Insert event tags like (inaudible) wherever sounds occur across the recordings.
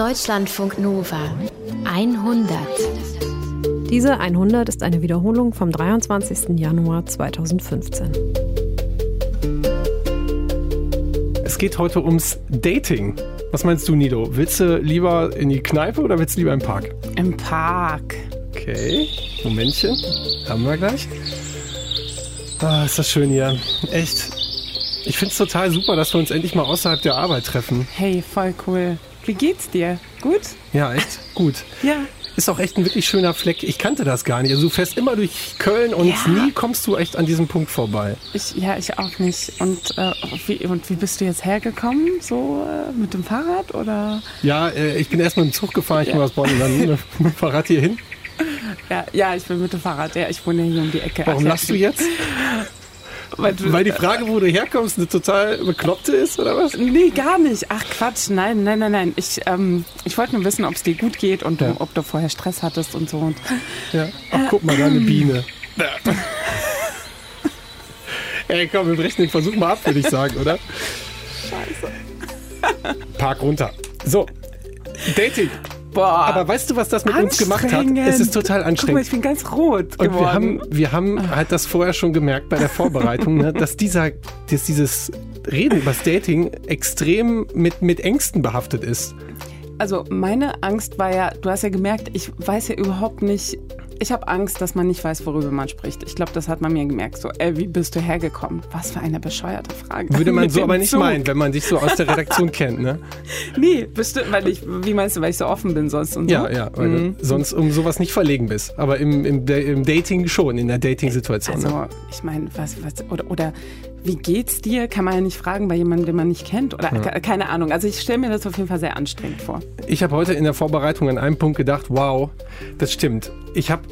Deutschlandfunk Nova 100. Diese 100 ist eine Wiederholung vom 23. Januar 2015. Es geht heute ums Dating. Was meinst du, Nido? Willst du lieber in die Kneipe oder willst du lieber im Park? Im Park. Okay, Momentchen. Haben wir gleich. Ah, ist das schön hier. Echt. Ich finde es total super, dass wir uns endlich mal außerhalb der Arbeit treffen. Hey, voll cool. Wie geht's dir? Gut? Ja, echt gut. Ja. Ist auch echt ein wirklich schöner Fleck. Ich kannte das gar nicht. Also du fährst immer durch Köln und Ja. nie kommst du echt an diesem Punkt vorbei. Ich, ja, ich auch nicht. Und, äh, wie, und wie bist du jetzt hergekommen? So äh, mit dem Fahrrad oder? Ja, äh, ich bin erst mit dem Zug gefahren, ich bin aus Bonn und dann mit dem Fahrrad hier hin. Ja, ja, ich bin mit dem Fahrrad. Ja, ich wohne hier um die Ecke. Warum ja, lachst du jetzt? (laughs) Weil, du, Weil die Frage, wo du herkommst, eine total bekloppte ist, oder was? Nee, gar nicht. Ach Quatsch, nein, nein, nein, nein. Ich, ähm, ich wollte nur wissen, ob es dir gut geht und Ja. ob du vorher Stress hattest und so. Und Ja. Ach, guck mal, da eine Biene. (laughs) Ey, komm, wir brechen den Versuch mal ab, würde ich sagen, oder? Scheiße. Park runter. So, Dating. Boah, Aber weißt du, was das mit uns gemacht hat? anstrengend. Es ist total Guck mal, anstrengend. ich bin ganz rot Und geworden. wir haben, wir haben halt das vorher schon gemerkt bei der Vorbereitung, ne, dass, dieser, dass dieses Reden über das Dating extrem mit, mit Ängsten behaftet ist. Also meine Angst war ja, du hast ja gemerkt, ich weiß ja überhaupt nicht, ich habe Angst, dass man nicht weiß, worüber man spricht. Ich glaube, das hat man mir gemerkt. So, ey, wie bist du hergekommen? Was für eine bescheuerte Frage. Würde man (laughs) so aber nicht Zug. meinen, wenn man dich so aus der Redaktion (laughs) kennt, ne? Nee, bestimmt, weil ich, wie meinst du, weil ich so offen bin sonst und so? Ja, ja, weil du sonst um sowas nicht verlegen bist. Aber im, im, im Dating schon, in der Dating-Situation. ne? Also, ich meine, was, was, oder, oder wie geht's dir? Kann man ja nicht fragen bei jemandem, den man nicht kennt. Oder ke- keine Ahnung. Also ich stelle mir das auf jeden Fall sehr anstrengend vor. Ich habe heute in der Vorbereitung an einem Punkt gedacht, wow, das stimmt. Ich habe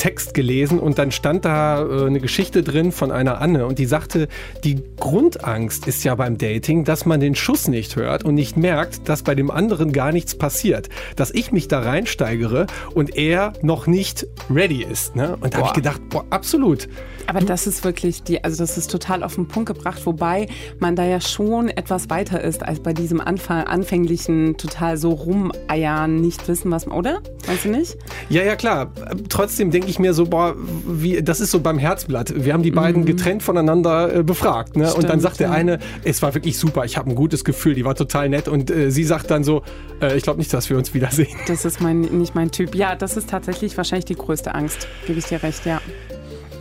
Text gelesen und dann stand da äh, eine Geschichte drin von einer Anne und die sagte, die Grundangst ist ja beim Dating, dass man den Schuss nicht hört und nicht merkt, dass bei dem anderen gar nichts passiert. Dass ich mich da reinsteigere und er noch nicht ready ist. Ne? Und da habe ich gedacht, boah, absolut. Aber das ist wirklich die, also das ist total auf den Punkt gebracht, wobei man da ja schon etwas weiter ist als bei diesem Anfang, anfänglichen total so rumeiern, nicht wissen, was man, oder? Weißt du nicht? Ja, ja, klar. Trotzdem denke ich mir so, boah, wie, das ist so beim Herzblatt. Wir haben die beiden getrennt voneinander äh, befragt. Ne? und dann Mhm. Stimmt, sagt der ja. eine, es war wirklich super, ich habe ein gutes Gefühl, die war total nett. Und äh, sie sagt dann so, äh, ich glaube nicht, dass wir uns wiedersehen. Das ist mein, nicht mein Typ. Ja, das ist tatsächlich wahrscheinlich die größte Angst. Gebe ich dir recht, ja.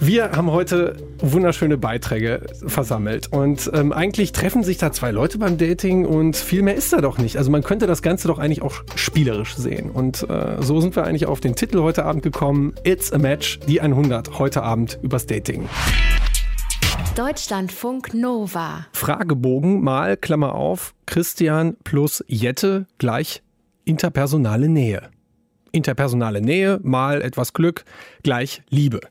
Wir haben heute wunderschöne Beiträge versammelt. Und ähm, eigentlich treffen sich da zwei Leute beim Dating und viel mehr ist da doch nicht. Also man könnte das Ganze doch eigentlich auch spielerisch sehen. Und äh, so sind wir eigentlich auf den Titel heute Abend gekommen. It's a Match, die 100, heute Abend übers Dating. Deutschlandfunk Nova. Fragebogen mal, Klammer auf, Christian plus Jette gleich interpersonale Nähe. Interpersonale Nähe mal etwas Glück gleich Liebe.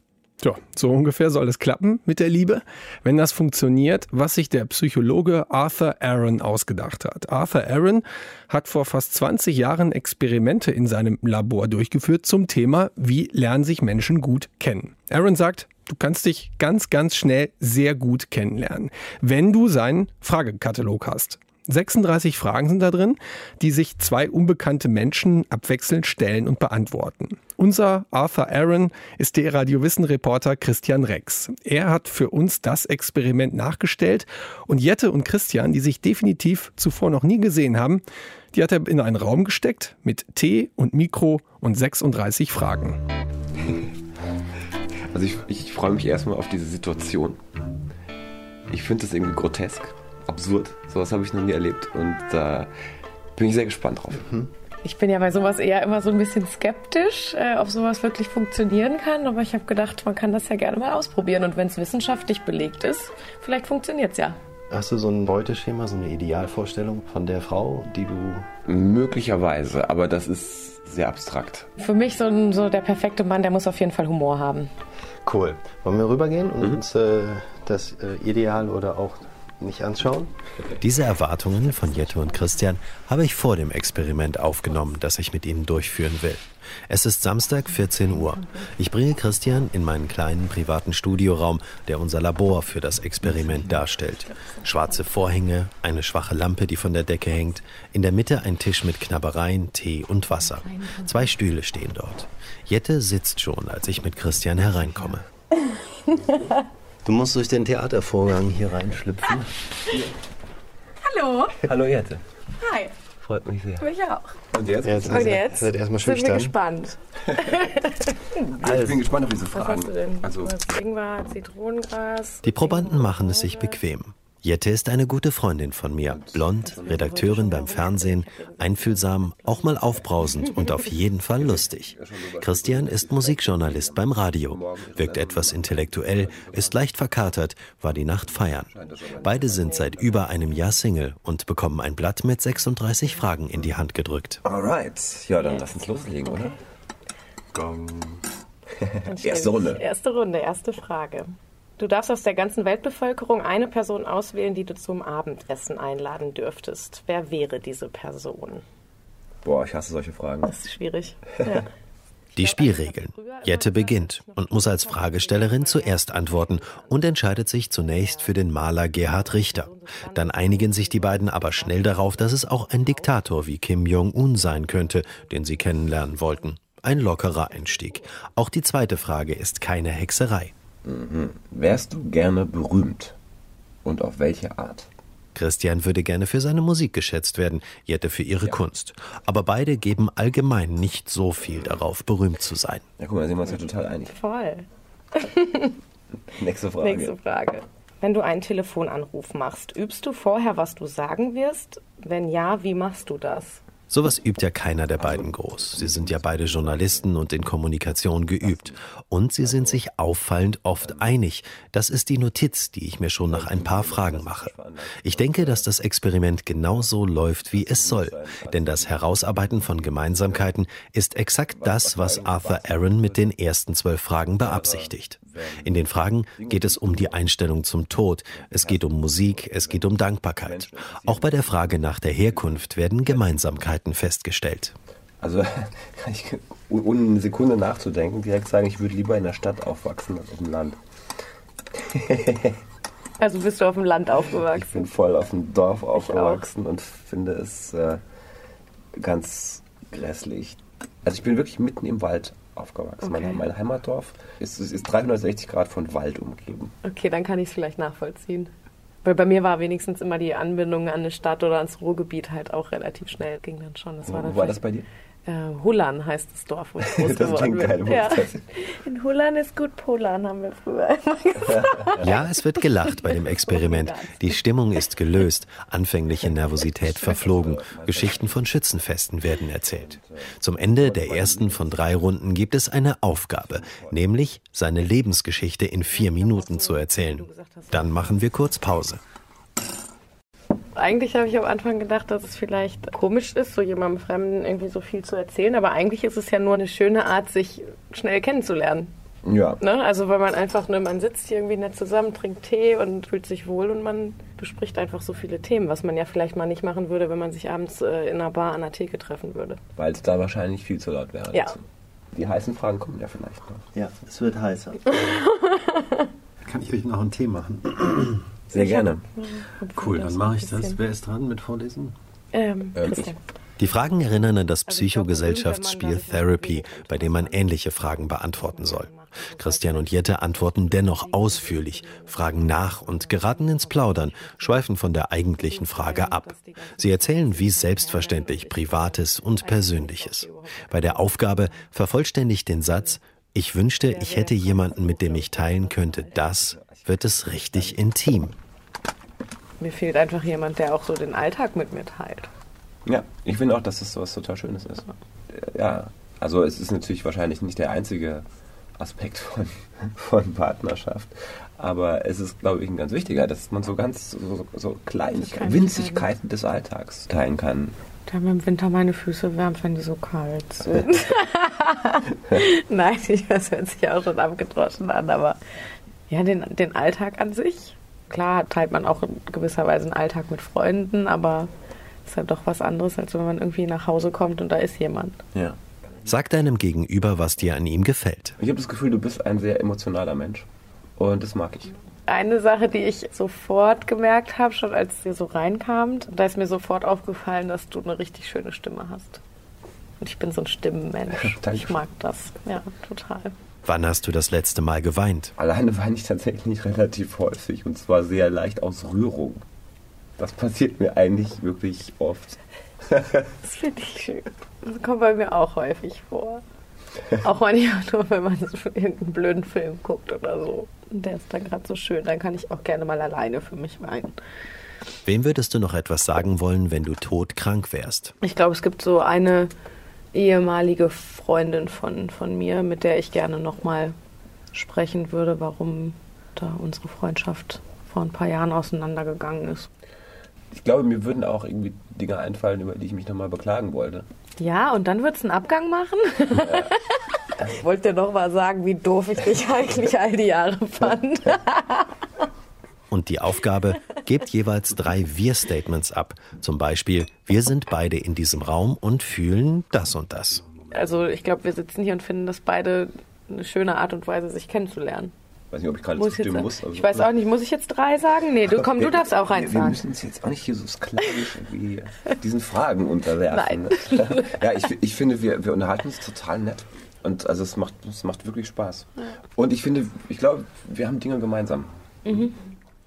So, so ungefähr soll es klappen mit der Liebe, wenn das funktioniert, was sich der Psychologe Arthur Aaron ausgedacht hat. Arthur Aaron hat vor fast 20 Jahren Experimente in seinem Labor durchgeführt zum Thema, wie lernen sich Menschen gut kennen. Aaron sagt, du kannst dich ganz, ganz schnell sehr gut kennenlernen, wenn du seinen Fragekatalog hast. 36 Fragen sind da drin, die sich zwei unbekannte Menschen abwechselnd stellen und beantworten. Unser Arthur Aaron ist der Radiowissen-Reporter Christian Rex. Er hat für uns das Experiment nachgestellt und Jette und Christian, die sich definitiv zuvor noch nie gesehen haben, die hat er in einen Raum gesteckt mit Tee und Mikro und 36 Fragen. Also ich, ich freue mich erstmal auf diese Situation. Ich finde das irgendwie grotesk, absurd. Sowas habe ich noch nie erlebt und da bin ich sehr gespannt drauf. Ich bin ja bei sowas eher immer so ein bisschen skeptisch, äh, ob sowas wirklich funktionieren kann. Aber ich habe gedacht, man kann das ja gerne mal ausprobieren. Und wenn es wissenschaftlich belegt ist, vielleicht funktioniert es ja. Hast du so ein Beuteschema, so eine Idealvorstellung von der Frau, die du. Möglicherweise, aber das ist sehr abstrakt. Für mich so, ein, so der perfekte Mann, der muss auf jeden Fall Humor haben. Cool. Wollen wir rübergehen und uns äh, das äh, Ideal oder auch nicht anschauen? Diese Erwartungen von Jette und Christian habe ich vor dem Experiment aufgenommen, das ich mit ihnen durchführen will. Es ist Samstag 14 Uhr. Ich bringe Christian in meinen kleinen privaten Studioraum, der unser Labor für das Experiment darstellt. Schwarze Vorhänge, eine schwache Lampe, die von der Decke hängt, in der Mitte ein Tisch mit Knabbereien, Tee und Wasser. Zwei Stühle stehen dort. Jette sitzt schon, als ich mit Christian hereinkomme. (laughs) Du musst durch den Theatervorgang hier reinschlüpfen. Hallo. Hallo Jette. Hi. Freut mich sehr. Mich auch. Und jetzt? Jetzt, Und jetzt? Seid erstmal Sind wir schüchtern. gespannt. (laughs) ich bin gespannt auf diese Was Fragen. hast du denn? Also, Ingwer, Zitronengras. Die Probanden machen es sich bequem. Jette ist eine gute Freundin von mir. Blond, Redakteurin beim Fernsehen, einfühlsam, auch mal aufbrausend und auf jeden Fall lustig. Christian ist Musikjournalist beim Radio, wirkt etwas intellektuell, ist leicht verkatert, war die Nacht feiern. Beide sind seit über einem Jahr Single und bekommen ein Blatt mit 36 Fragen in die Hand gedrückt. alright. Ja, dann lass uns loslegen, oder? Gong. (laughs) Erste Runde. Erste Runde, erste Frage. Du darfst aus der ganzen Weltbevölkerung eine Person auswählen, die du zum Abendessen einladen dürftest. Wer wäre diese Person? Boah, ich hasse solche Fragen. Das ist schwierig. Ja. (laughs) Die Spielregeln. Jette beginnt und muss als Fragestellerin zuerst antworten und entscheidet sich zunächst für den Maler Gerhard Richter. Dann einigen sich die beiden aber schnell darauf, dass es auch ein Diktator wie Kim Jong-un sein könnte, den sie kennenlernen wollten. Ein lockerer Einstieg. Auch die zweite Frage ist keine Hexerei. Wärst du gerne berühmt? Und auf welche Art? Christian würde gerne für seine Musik geschätzt werden, Jette für ihre Kunst. Aber beide geben allgemein nicht so viel darauf, berühmt zu sein. Ja, guck mal, da sind wir uns ja total einig. Voll. (laughs) Nächste Frage. Nächste Frage. Wenn du einen Telefonanruf machst, übst du vorher, was du sagen wirst? Wenn ja, wie machst du das? Sowas übt ja keiner der beiden groß. Sie sind ja beide Journalisten und in Kommunikation geübt. Und sie sind sich auffallend oft einig. Das ist die Notiz, die ich mir schon nach ein paar Fragen mache. Ich denke, dass das Experiment genauso läuft, wie es soll. Denn das Herausarbeiten von Gemeinsamkeiten ist exakt das, was Arthur Aaron mit den ersten zwölf Fragen beabsichtigt. In den Fragen geht es um die Einstellung zum Tod, es geht um Musik, es geht um Dankbarkeit. Auch bei der Frage nach der Herkunft werden Gemeinsamkeiten festgestellt. Also (laughs) kann ich ohne eine Sekunde nachzudenken direkt sagen, ich würde lieber in der Stadt aufwachsen als auf dem Land. (laughs) Also bist du auf dem Land Ich aufgewachsen? bin voll auf dem Dorf aufgewachsen und finde es äh, ganz grässlich. Also ich bin wirklich mitten im Wald aufgewachsen. Okay. Mein, mein Heimatdorf ist, ist 360 Grad von Wald umgeben. Okay, dann kann ich es vielleicht nachvollziehen. Weil bei mir war wenigstens immer die Anbindung an eine Stadt oder ans Ruhrgebiet halt auch relativ schnell. Ging dann schon. Das war Wo war das bei dir? Äh, Hullern heißt das Dorf, wo ich groß (laughs) Das geworden bin. Ja. In Hullern ist gut Polan, haben wir früher immer gesagt. Ja, es wird gelacht bei dem Experiment. Die Stimmung ist gelöst, anfängliche Nervosität verflogen, Geschichten von Schützenfesten werden erzählt. Zum Ende der ersten von drei Runden gibt es eine Aufgabe, nämlich seine Lebensgeschichte in vier Minuten zu erzählen. Dann machen wir kurz Pause. Eigentlich habe ich am Anfang gedacht, dass es vielleicht komisch ist, so jemandem Fremden irgendwie so viel zu erzählen. Aber eigentlich ist es ja nur eine schöne Art, sich schnell kennenzulernen. Ja. Ne? Also weil man einfach, ne, man sitzt hier irgendwie nett zusammen, trinkt Tee und fühlt sich wohl und man bespricht einfach so viele Themen, was man ja vielleicht mal nicht machen würde, wenn man sich abends äh, in einer Bar an der Theke treffen würde. Weil es da wahrscheinlich viel zu laut wäre. Ja. dazu. Die heißen Fragen kommen ja vielleicht noch. Ja, es wird heißer. (laughs) Kann ich euch noch einen Tee machen? Sehr gerne. Cool, dann mache ich das. Wer ist dran mit Vorlesen? Ähm, Ähm, Christian. Die Fragen erinnern an das Also Psychogesellschaftsspiel Therapy, bei dem man ähnliche Fragen beantworten soll. Christian und Jette antworten dennoch ausführlich, fragen nach und geraten ins Plaudern, schweifen von der eigentlichen Frage ab. Sie erzählen wie selbstverständlich Privates und Persönliches. Bei der Aufgabe vervollständigt den Satz, ich wünschte, ich hätte jemanden, mit dem ich teilen könnte, das wird es richtig intim. Mir fehlt einfach jemand, der auch so den Alltag mit mir teilt. Ja, ich finde auch, dass das so was total Schönes ist. Ja, also es ist natürlich wahrscheinlich nicht der einzige Aspekt von, (laughs) von Partnerschaft, aber es ist, glaube ich, ein ganz wichtiger, dass man so ganz so, so Kleinigkeiten, Winzigkeiten des Alltags teilen kann. Der mir im Winter meine Füße wärmt, wenn die so kalt (laughs) sind. (laughs) Nein, ich- das hört sich auch schon abgedroschen an, aber ja, den, den Alltag an sich klar teilt man auch in gewisser Weise einen Alltag mit Freunden, aber es ist halt doch was anderes, als wenn man irgendwie nach Hause kommt und da ist jemand. Ja. Sag deinem Gegenüber, was dir an ihm gefällt. Ich habe das Gefühl, du bist ein sehr emotionaler Mensch. Und das mag ich. Eine Sache, die ich sofort gemerkt habe, schon als ihr so reinkamt, da ist mir sofort aufgefallen, dass du eine richtig schöne Stimme hast. Und ich bin so ein Stimmenmensch. (laughs) Ich mag das. Ja, total. Wann hast du das letzte Mal geweint? Alleine weine ich tatsächlich (laughs) relativ häufig und zwar sehr leicht aus Rührung. Das passiert mir eigentlich wirklich oft. (laughs) Das finde ich schön. Das kommt bei mir auch häufig vor. Auch manchmal (laughs) nur, wenn man so irgendeinen blöden Film guckt oder so. Und der ist dann gerade so schön, dann kann ich auch gerne mal alleine für mich weinen. Wem würdest du noch etwas sagen wollen, wenn du todkrank wärst? Ich glaube, es gibt so eine ehemalige Freundin von, von mir, mit der ich gerne nochmal sprechen würde, warum da unsere Freundschaft vor ein paar Jahren auseinandergegangen ist. Ich glaube, mir würden auch irgendwie Dinge einfallen, über die ich mich nochmal beklagen wollte. Ja, und dann wird's einen Abgang machen? (laughs) Ich wollte dir noch mal sagen, wie doof ich dich eigentlich all die Jahre fand. Und die Aufgabe, (laughs) gebt jeweils drei Wir-Statements ab. Zum Beispiel, wir sind beide in diesem Raum und fühlen das und das. Also ich glaube, wir sitzen hier und finden das beide eine schöne Art und Weise, sich kennenzulernen. Ich weiß nicht, ob ich gerade zustimmen muss. also- ich weiß auch nicht, muss ich jetzt drei sagen? Nee, du komm, du Wir- darfst auch wir, eins Wir sagen. müssen uns jetzt auch nicht hier so sklavisch irgendwie diesen Fragen unterwerfen. (laughs) ne? (laughs) ja, ich, ich finde, wir, wir unterhalten uns total nett. Und also es macht, es macht wirklich Spaß. Und ich finde, ich glaube, wir haben Dinge gemeinsam.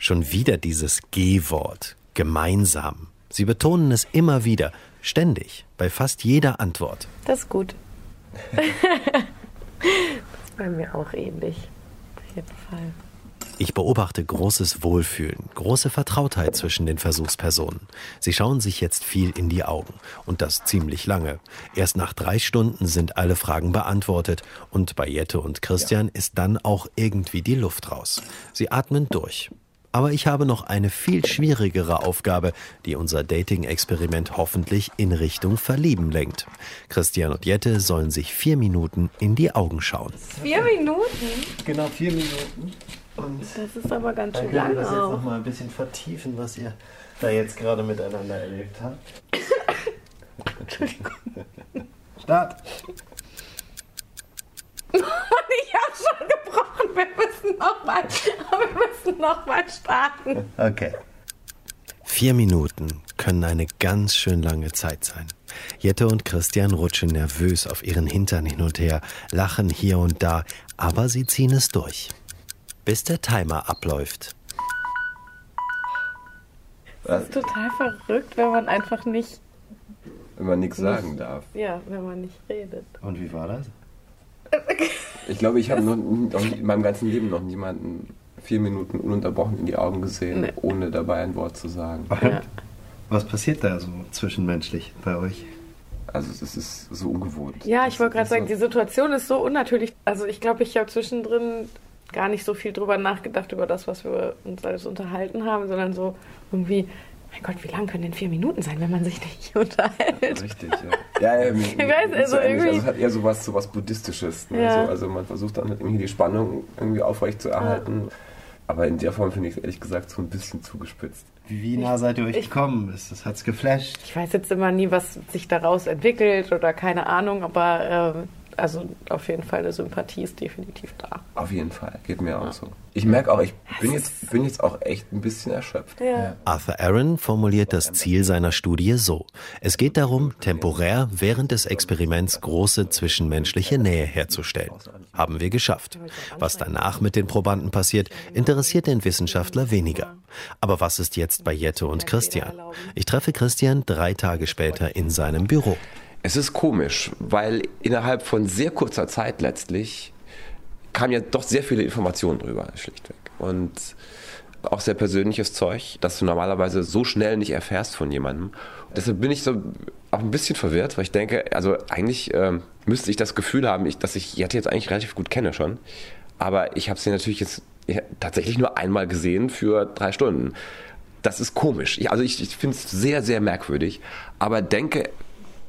Schon wieder dieses G-Wort. Gemeinsam. Sie betonen es immer wieder. Ständig. Bei fast jeder Antwort. Das ist gut. (laughs) das ist bei mir auch ähnlich. Auf jeden Fall. Ich beobachte großes Wohlfühlen, große Vertrautheit zwischen den Versuchspersonen. Sie schauen sich jetzt viel in die Augen. Und das ziemlich lange. Erst nach drei Stunden sind alle Fragen beantwortet. Und bei Jette und Christian ist dann auch irgendwie die Luft raus. Sie atmen durch. Aber ich habe noch eine viel schwierigere Aufgabe, die unser Dating-Experiment hoffentlich in Richtung Verlieben lenkt. Christian und Jette sollen sich vier Minuten in die Augen schauen. Vier Minuten? Genau, vier Minuten. Und Das ist aber ganz schön können wir lang das jetzt noch mal ein bisschen vertiefen, was ihr da jetzt gerade miteinander erlebt habt. (laughs) Start. Schon gebrochen. Wir müssen nochmal, wir müssen noch mal starten. Okay. Vier Minuten können eine ganz schön lange Zeit sein. Jette und Christian rutschen nervös auf ihren Hintern hin und her, lachen hier und da, aber sie ziehen es durch. Bis der Timer abläuft. Das ist total verrückt, wenn man einfach nicht, Wenn man nichts sagen darf. ja, wenn man nicht redet. Und wie war das? Ich glaube, ich habe noch, noch nie- in meinem ganzen Leben noch niemanden vier Minuten ununterbrochen in die Augen gesehen, Nee. ohne dabei ein Wort zu sagen. Ja. Was passiert da so zwischenmenschlich bei euch? Also es ist so ungewohnt. Ja, ich wollte gerade sagen, die Situation ist so unnatürlich. Also ich glaube, ich habe zwischendrin gar nicht so viel drüber nachgedacht, über das, was wir uns alles unterhalten haben, sondern so irgendwie, mein Gott, wie lang können denn vier Minuten sein, wenn man sich nicht unterhält? Richtig, ja. Ja, ja, (laughs) Ich weiß, also ja irgendwie- also es hat eher so was, so was Buddhistisches. Ne? Ja. So, also man versucht dann irgendwie die Spannung irgendwie aufrecht zu erhalten. Aber in der Form finde ich es ehrlich gesagt so ein bisschen zugespitzt. Wie nah seid ihr euch ich- gekommen? Ist das hat's geflasht? Ich weiß jetzt immer nie, was sich daraus entwickelt oder keine Ahnung, aber ähm, also auf jeden Fall eine Sympathie ist definitiv da. Auf jeden Fall, geht mir auch so. Ich merke auch, ich bin jetzt, bin jetzt auch echt ein bisschen erschöpft. Ja. Arthur Aaron formuliert das Ziel seiner Studie so. Es geht darum, temporär während des Experiments große zwischenmenschliche Nähe herzustellen. Haben wir geschafft. Was danach mit den Probanden passiert, interessiert den Wissenschaftler weniger. Aber was ist jetzt bei Jette und Christian? Ich treffe Christian drei Tage später in seinem Büro. Es ist komisch, weil innerhalb von sehr kurzer Zeit letztlich kam ja doch sehr viele Informationen drüber, schlichtweg. Und auch sehr persönliches Zeug, das du normalerweise so schnell nicht erfährst von jemandem. Deshalb bin ich so auch ein bisschen verwirrt, weil ich denke, also eigentlich ähm, müsste ich das Gefühl haben, ich, dass ich Jette jetzt eigentlich relativ gut kenne schon. Aber ich habe sie natürlich jetzt ja, tatsächlich nur einmal gesehen für drei Stunden. Das ist komisch. Ich, also ich, ich finde es sehr, sehr merkwürdig, aber denke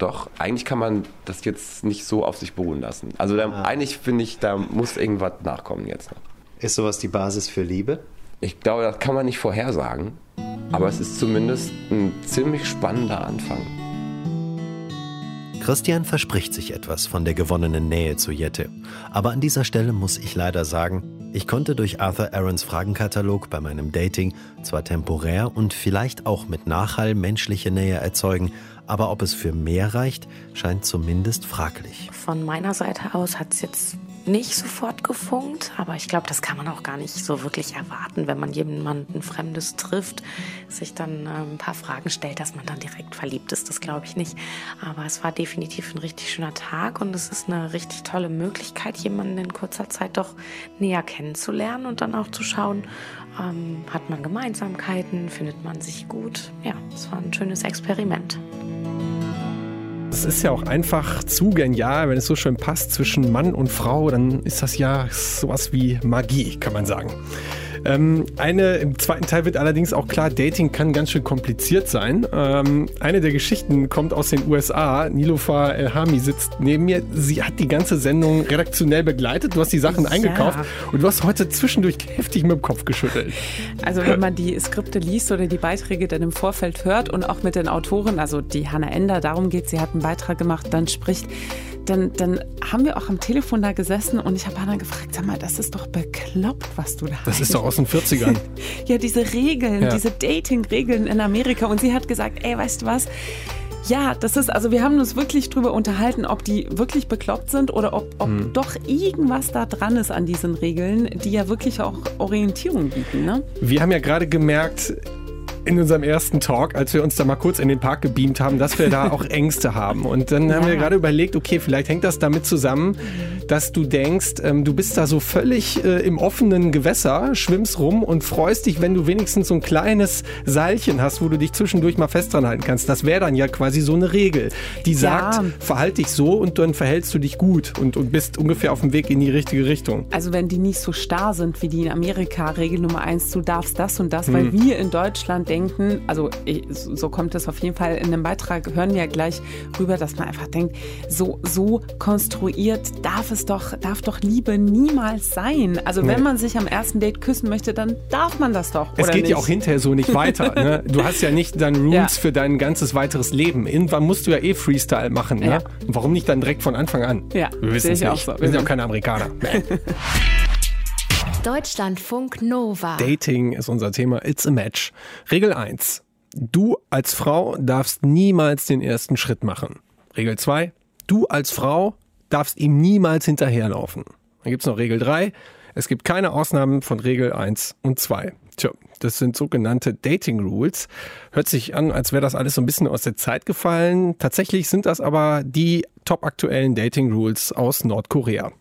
doch, eigentlich kann man das jetzt nicht so auf sich beruhen lassen. Also da, eigentlich finde ich, da muss irgendwas nachkommen jetzt noch. Ist sowas die Basis für Liebe? Ich glaube, das kann man nicht vorhersagen, aber es ist zumindest ein ziemlich spannender Anfang. Christian verspricht sich etwas von der gewonnenen Nähe zu Jette. Aber an dieser Stelle muss ich leider sagen, ich konnte durch Arthur Aarons Fragenkatalog bei meinem Dating zwar temporär und vielleicht auch mit Nachhall menschliche Nähe erzeugen, aber ob es für mehr reicht, scheint zumindest fraglich. Von meiner Seite aus hat es jetzt nicht sofort gefunkt, aber ich glaube, das kann man auch gar nicht so wirklich erwarten, wenn man jemanden Fremdes trifft, sich dann äh, ein paar Fragen stellt, dass man dann direkt verliebt ist. Das glaube ich nicht. Aber es war definitiv ein richtig schöner Tag und es ist eine richtig tolle Möglichkeit, jemanden in kurzer Zeit doch näher kennenzulernen und dann auch zu schauen, ähm, hat man Gemeinsamkeiten, findet man sich gut. Ja, es war ein schönes Experiment. Es ist ja auch einfach zu genial, wenn es so schön passt zwischen Mann und Frau, dann ist das ja sowas wie Magie, kann man sagen. Ähm, eine, Im zweiten Teil wird allerdings auch klar, Dating kann ganz schön kompliziert sein. Ähm, eine der Geschichten kommt aus den USA. Nilofa Elhami sitzt neben mir. Sie hat die ganze Sendung redaktionell begleitet. Du hast die Sachen ja. eingekauft und du hast heute zwischendurch heftig mit dem Kopf geschüttelt. Also wenn man die Skripte liest oder die Beiträge dann im Vorfeld hört und auch mit den Autoren, also die Hanna Ender, darum geht, sie hat einen Beitrag gemacht, dann spricht dann, dann haben wir auch am Telefon da gesessen und ich habe Hannah gefragt, sag mal, das ist doch bekloppt, was du da Das ist doch aus den 40ern. (laughs) ja, diese Regeln, ja. diese Dating-Regeln in Amerika. Und sie hat gesagt, ey, weißt du was? Ja, das ist, also wir haben uns wirklich drüber unterhalten, ob die wirklich bekloppt sind oder ob, ob hm. doch irgendwas da dran ist an diesen Regeln, die ja wirklich auch Orientierung bieten. Ne? Wir haben ja gerade gemerkt, in unserem ersten Talk, als wir uns da mal kurz in den Park gebeamt haben, dass wir da (laughs) auch Ängste haben. Und dann ja. haben wir gerade überlegt, okay, vielleicht hängt das damit zusammen, dass du denkst, ähm, du bist da so völlig äh, im offenen Gewässer, schwimmst rum und freust dich, wenn du wenigstens so ein kleines Seilchen hast, wo du dich zwischendurch mal fest dran halten kannst. Das wäre dann ja quasi so eine Regel, die sagt, ja. verhalte dich so und dann verhältst du dich gut und, und bist ungefähr auf dem Weg in die richtige Richtung. Also wenn die nicht so starr sind wie die in Amerika, Regel Nummer eins, du darfst das und das, hm. weil wir in Deutschland denken, also so kommt es auf jeden Fall in dem Beitrag, hören wir gleich rüber, dass man einfach denkt, so, so konstruiert darf es doch, darf doch Liebe niemals sein. Also nee. wenn man sich am ersten Date küssen möchte, dann darf man das doch. Es geht nicht? ja auch hinterher so nicht weiter. ne? (laughs) Du hast ja nicht dann Rules ja. für dein ganzes weiteres Leben. Irgendwann musst du ja eh Freestyle machen. Ne? Ja. Warum nicht dann direkt von Anfang an? Ja, wir wissen es nicht. Auch so. Wir sind ja auch keine Amerikaner. (laughs) Deutschlandfunk Nova. Dating ist unser Thema. It's a Match. Regel 1. Du als Frau darfst niemals den ersten Schritt machen. Regel 2. Du als Frau darfst ihm niemals hinterherlaufen. Dann gibt es noch Regel 3. Es gibt keine Ausnahmen von Regel 1 und 2. Tja, das sind sogenannte Dating Rules. Hört sich an, als wäre das alles so ein bisschen aus der Zeit gefallen. Tatsächlich sind das aber die top aktuellen Dating Rules aus Nordkorea.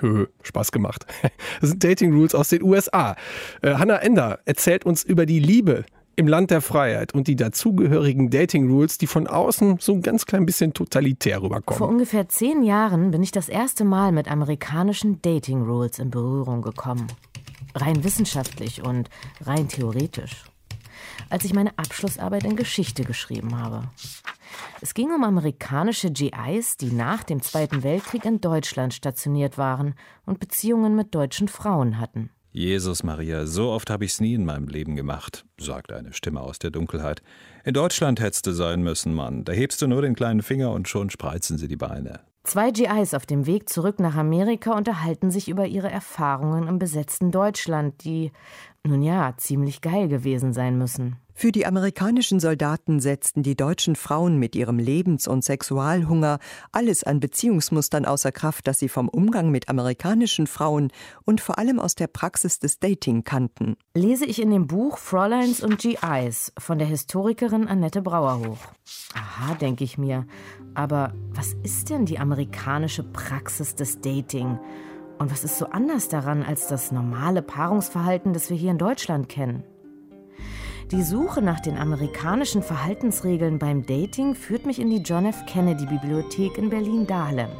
Höhö, Spaß gemacht. (laughs) Das sind Dating Rules aus den USA. Äh, Hannah Ender erzählt uns über die Liebe im Land der Freiheit und die dazugehörigen Dating Rules, die von außen so ein ganz klein bisschen totalitär rüberkommen. Vor ungefähr zehn Jahren bin ich das erste Mal mit amerikanischen Dating Rules in Berührung gekommen. Rein wissenschaftlich und rein theoretisch. Als ich meine Abschlussarbeit in Geschichte geschrieben habe. Es ging um amerikanische GIs, die nach dem Zweiten Weltkrieg in Deutschland stationiert waren und Beziehungen mit deutschen Frauen hatten. Jesus Maria, so oft habe ich's nie in meinem Leben gemacht, sagte eine Stimme aus der Dunkelheit. In Deutschland hättest du sein müssen, Mann. Da hebst du nur den kleinen Finger und schon spreizen sie die Beine. Zwei GIs auf dem Weg zurück nach Amerika unterhalten sich über ihre Erfahrungen im besetzten Deutschland, die, nun ja, ziemlich geil gewesen sein müssen. Für die amerikanischen Soldaten setzten die deutschen Frauen mit ihrem Lebens- und Sexualhunger alles an Beziehungsmustern außer Kraft, das sie vom Umgang mit amerikanischen Frauen und vor allem aus der Praxis des Dating kannten. Lese ich in dem Buch Fräuleins und GIs von der Historikerin Annette Brauerhoch. Aha, denke ich mir. Aber was ist denn die amerikanische Praxis des Dating? Und was ist so anders daran als das normale Paarungsverhalten, das wir hier in Deutschland kennen? Die Suche nach den amerikanischen Verhaltensregeln beim Dating führt mich in die John F. Kennedy Bibliothek in Berlin-Dahlem.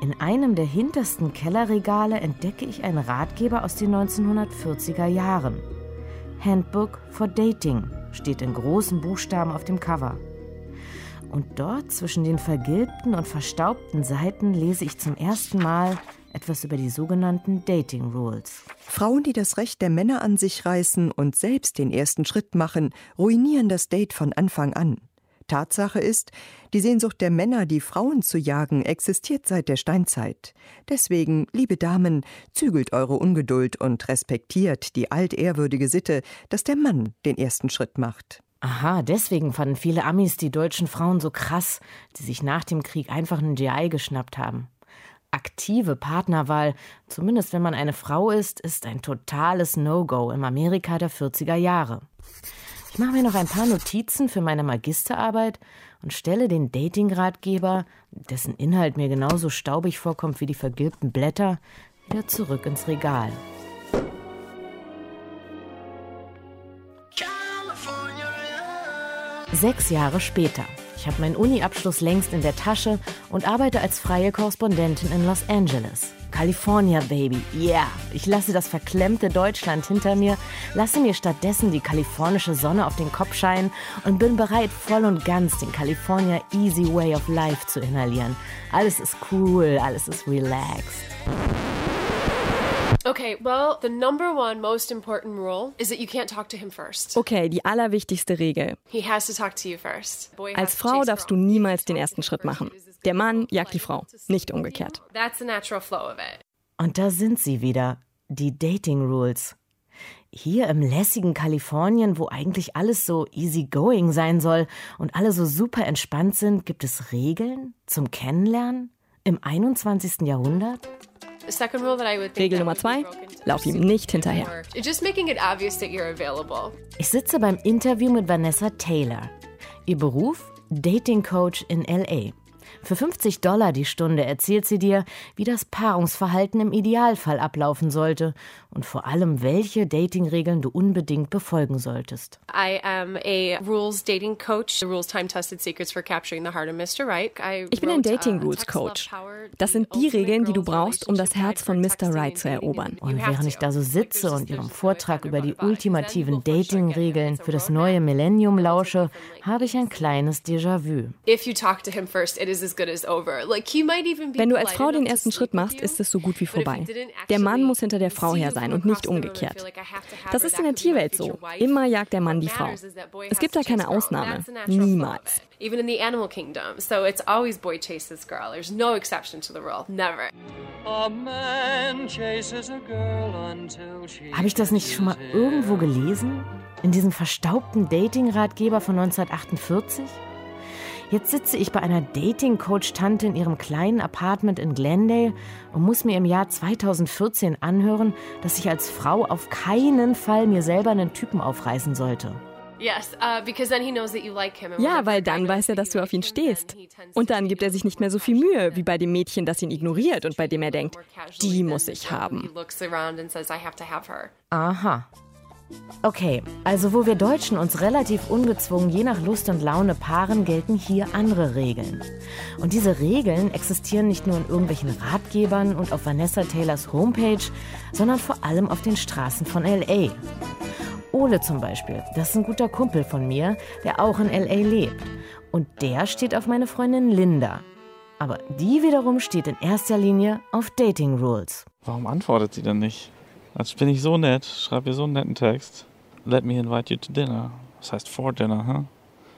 In einem der hintersten Kellerregale entdecke ich einen Ratgeber aus den 1940er Jahren. Handbook for Dating steht in großen Buchstaben auf dem Cover. Und dort zwischen den vergilbten und verstaubten Seiten lese ich zum ersten Mal etwas über die sogenannten Dating Rules. Frauen, die das Recht der Männer an sich reißen und selbst den ersten Schritt machen, ruinieren das Date von Anfang an. Tatsache ist, die Sehnsucht der Männer, die Frauen zu jagen, existiert seit der Steinzeit. Deswegen, liebe Damen, zügelt eure Ungeduld und respektiert die altehrwürdige Sitte, dass der Mann den ersten Schritt macht. Aha, deswegen fanden viele Amis die deutschen Frauen so krass, die sich nach dem Krieg einfach einen GI geschnappt haben. Aktive Partnerwahl, zumindest wenn man eine Frau ist, ist ein totales No-Go im Amerika der 40er Jahre. Ich mache mir noch ein paar Notizen für meine Magisterarbeit und stelle den Dating-Ratgeber, dessen Inhalt mir genauso staubig vorkommt wie die vergilbten Blätter, wieder zurück ins Regal. Sechs Jahre später. Ich habe meinen Uni-Abschluss längst in der Tasche und arbeite als freie Korrespondentin in Los Angeles. California, Baby. Yeah. Ich lasse das verklemmte Deutschland hinter mir, lasse mir stattdessen die kalifornische Sonne auf den Kopf scheinen und bin bereit, voll und ganz den California Easy Way of Life zu inhalieren. Alles ist cool, alles ist relaxed. Okay, well, the number one most important rule is that you can't talk to him first. Okay, die allerwichtigste Regel. He has to talk to you first. Boy Als Frau darfst du niemals den ersten Schritt machen. Der Mann jagt die Frau, nicht umgekehrt. That's the natural flow of it. Und da sind sie wieder, die Dating Rules. Hier im lässigen Kalifornien, wo eigentlich alles so easygoing sein soll und alle so super entspannt sind, gibt es Regeln zum Kennenlernen im 21. Jahrhundert? Regel Nummer zwei, lauf ihm nicht hinterher. It's just making it obvious that you're available. Ich sitze beim Interview mit Vanessa Taylor. Ihr Beruf? Dating Coach in LA. Für 50 Dollar die Stunde erzählt sie dir, wie das Paarungsverhalten im Idealfall ablaufen sollte und vor allem, welche Datingregeln du unbedingt befolgen solltest. I am a rules dating coach, the rules time tested secrets for capturing the heart of Mr. Right. I Ich bin ein uh, Dating Rules Coach. Das sind die Regeln, die du brauchst, um das Herz von Mr. for Right texting zu erobern. Und während ich da so sitze und ihrem Vortrag über die ultimativen Dating-Regeln für das neue. Millennium lausche, habe ich ein kleines Déjà-vu. If you talk to him first, it is as good as over. Like he might even be Wenn du als Frau den ersten Schritt machst, you, ist es so gut wie vorbei. didn't Der Mann actually muss hinter der Frau see her you sein und nicht umgekehrt. feel like I have to have Das ist in der Tierwelt so. Immer jagt der Mann die Frau. Es gibt da keine. Ausnahme. That's the natural flow of Niemals. Even in the animal kingdom. So it's always boy chases girl. There's no exception to the rule. Never. Habe ich das nicht schon mal irgendwo gelesen? In diesem verstaubten Dating-Ratgeber von 1948? Jetzt sitze ich bei einer Dating-Coach-Tante in ihrem kleinen Apartment in Glendale und muss mir im Jahr 2014 anhören, dass ich als Frau auf keinen Fall mir selber einen Typen aufreißen sollte. Yes, uh, because then he knows that you like him. and Ja, weil dann weiß er, dass du auf ihn stehst. Und dann gibt er sich nicht mehr so viel Mühe wie bei dem Mädchen, das ihn ignoriert und bei dem er denkt, die muss ich haben. Aha. Okay, also wo wir Deutschen uns relativ ungezwungen je nach Lust und Laune paaren, gelten hier andere Regeln. Und diese Regeln existieren nicht nur in irgendwelchen Ratgebern und auf Vanessa Taylors Homepage, sondern vor allem auf den Straßen von LA. Ole zum Beispiel, das ist ein guter Kumpel von mir, der auch in LA lebt. Und der steht auf meine Freundin Linda. Aber die wiederum steht in erster Linie auf Dating Rules. Warum antwortet sie denn nicht? Als bin ich so nett, schreibe ihr so einen netten Text. Let me invite you to dinner. Das heißt for dinner, huh?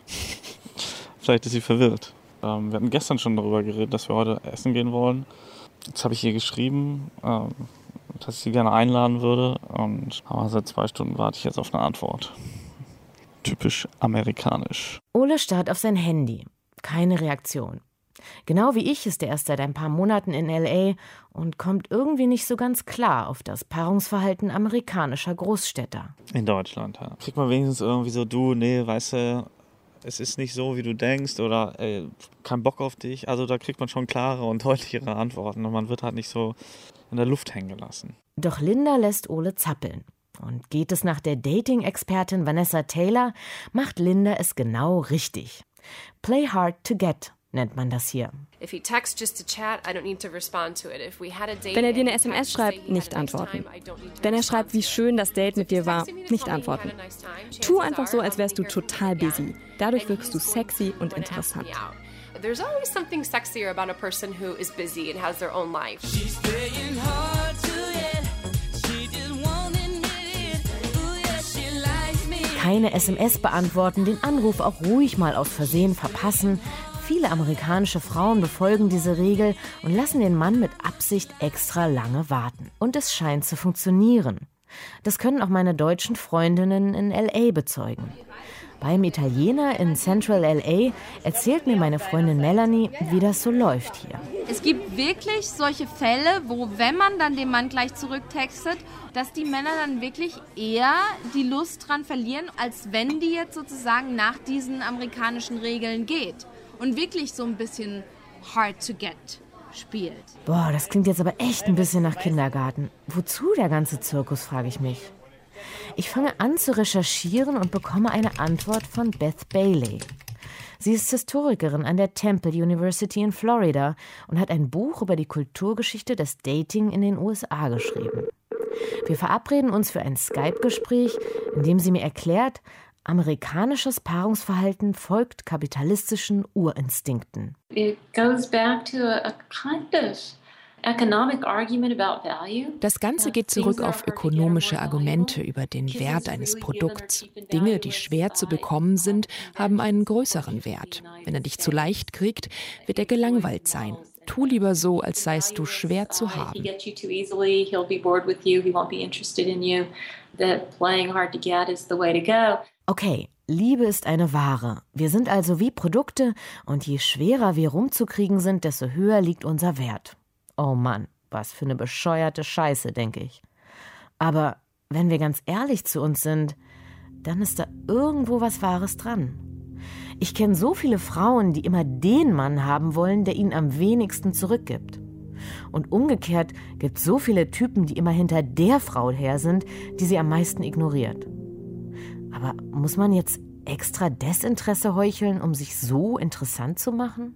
(laughs) Vielleicht ist sie verwirrt. Ähm, wir hatten gestern schon darüber geredet, dass wir heute essen gehen wollen. Jetzt habe ich ihr geschrieben, ähm, dass ich sie gerne einladen würde. Und aber seit zwei Stunden warte ich jetzt auf eine Antwort. Typisch amerikanisch. Ole starrt auf sein Handy. Keine Reaktion. Genau wie ich ist er erst seit ein paar Monaten in LA und kommt irgendwie nicht so ganz klar auf das Paarungsverhalten amerikanischer Großstädter. In Deutschland, ja. Kriegt man wenigstens irgendwie so, du, nee, weißt du, es ist nicht so, wie du denkst oder ey, kein Bock auf dich. Also da kriegt man schon klare und deutlichere Antworten und man wird halt nicht so in der Luft hängen gelassen. Doch Linda lässt Ole zappeln. Und geht es nach der Dating-Expertin Vanessa Taylor, macht Linda es genau richtig. Play hard to get, nennt man das hier. Wenn er dir eine SMS schreibt, nicht antworten. Wenn er schreibt, wie schön das Date mit dir war, nicht antworten. Tu einfach so, als wärst du total busy. Dadurch wirkst du sexy und interessant. There's always something sexier about a person who is busy and has their own life. Keine SMS beantworten, den Anruf auch ruhig mal aus Versehen verpassen. Viele amerikanische Frauen befolgen diese Regel und lassen den Mann mit Absicht extra lange warten. Und es scheint zu funktionieren. Das können auch meine deutschen Freundinnen in LA bezeugen. Beim Italiener in Central LA erzählt mir meine Freundin Melanie, wie das so läuft hier. Es gibt wirklich solche Fälle, wo, wenn man dann den Mann gleich zurücktextet, dass die Männer dann wirklich eher die Lust dran verlieren, als wenn die jetzt sozusagen nach diesen amerikanischen Regeln geht und wirklich so ein bisschen hard to get spielt. Boah, das klingt jetzt aber echt ein bisschen nach Kindergarten. Wozu der ganze Zirkus, frage ich mich. Ich fange an zu recherchieren und bekomme eine Antwort von Beth Bailey. Sie ist Historikerin an der Temple University in Florida und hat ein Buch über die Kulturgeschichte des Dating in den USA geschrieben. Wir verabreden uns für ein Skype-Gespräch, in dem sie mir erklärt, amerikanisches Paarungsverhalten folgt kapitalistischen Urinstinkten. It goes back to a kind of das Ganze geht zurück auf ökonomische Argumente über den Wert eines Produkts. Dinge, die schwer zu bekommen sind, haben einen größeren Wert. Wenn er dich zu leicht kriegt, wird er gelangweilt sein. Tu lieber so, als seist du schwer zu haben. Okay, Liebe ist eine Ware. Wir sind also wie Produkte und je schwerer wir rumzukriegen sind, desto höher liegt unser Wert. Oh Mann, was für eine bescheuerte Scheiße, denke ich. Aber wenn wir ganz ehrlich zu uns sind, dann ist da irgendwo was Wahres dran. Ich kenne so viele Frauen, die immer den Mann haben wollen, der ihnen am wenigsten zurückgibt. Und umgekehrt gibt es so viele Typen, die immer hinter der Frau her sind, die sie am meisten ignoriert. Aber muss man jetzt extra Desinteresse heucheln, um sich so interessant zu machen?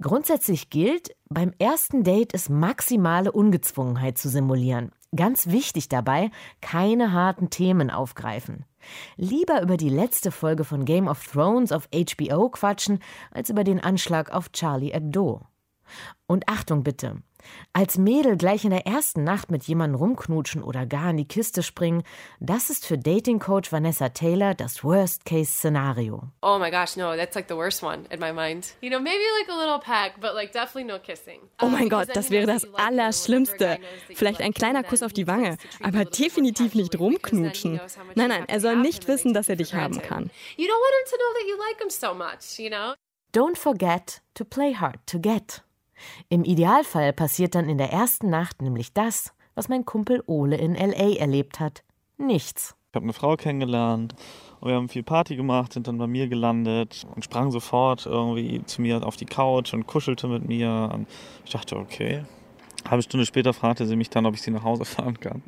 Grundsätzlich gilt, beim ersten Date ist maximale Ungezwungenheit zu simulieren. Ganz wichtig dabei, keine harten Themen aufgreifen. Lieber über die letzte Folge von Game of Thrones auf HBO quatschen, als über den Anschlag auf Charlie Hebdo. Und Achtung bitte, als Mädel gleich in der ersten Nacht mit jemandem rumknutschen oder gar in die Kiste springen, das ist für Dating-Coach Vanessa Taylor das Worst-Case-Szenario. Oh my gosh, no, that's like the worst one in my mind. You know, maybe like a little peck, but like definitely no kissing. Oh mein Gott, das wäre das Allerschlimmste. Vielleicht ein kleiner Kuss auf die Wange, aber definitiv nicht rumknutschen. Nein, nein, er soll nicht wissen, dass er dich haben kann. You don't want him to know that you like him so much, you know? Don't forget to play hard to get. Im Idealfall passiert dann in der ersten Nacht nämlich das, was mein Kumpel Ole in LA erlebt hat. Nichts. Ich habe eine Frau kennengelernt und wir haben viel Party gemacht, sind dann bei mir gelandet und sprang sofort irgendwie zu mir auf die Couch und kuschelte mit mir. Und ich dachte, okay. Eine halbe Stunde später fragte sie mich dann, ob ich sie nach Hause fahren kann.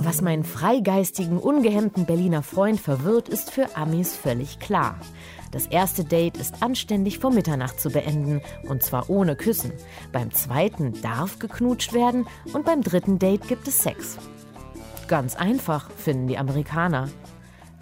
Was meinen freigeistigen, ungehemmten Berliner Freund verwirrt, ist für Amis völlig klar. Das erste Date ist anständig vor Mitternacht zu beenden und zwar ohne Küssen. Beim zweiten darf geknutscht werden und beim dritten Date gibt es Sex. Ganz einfach, finden die Amerikaner.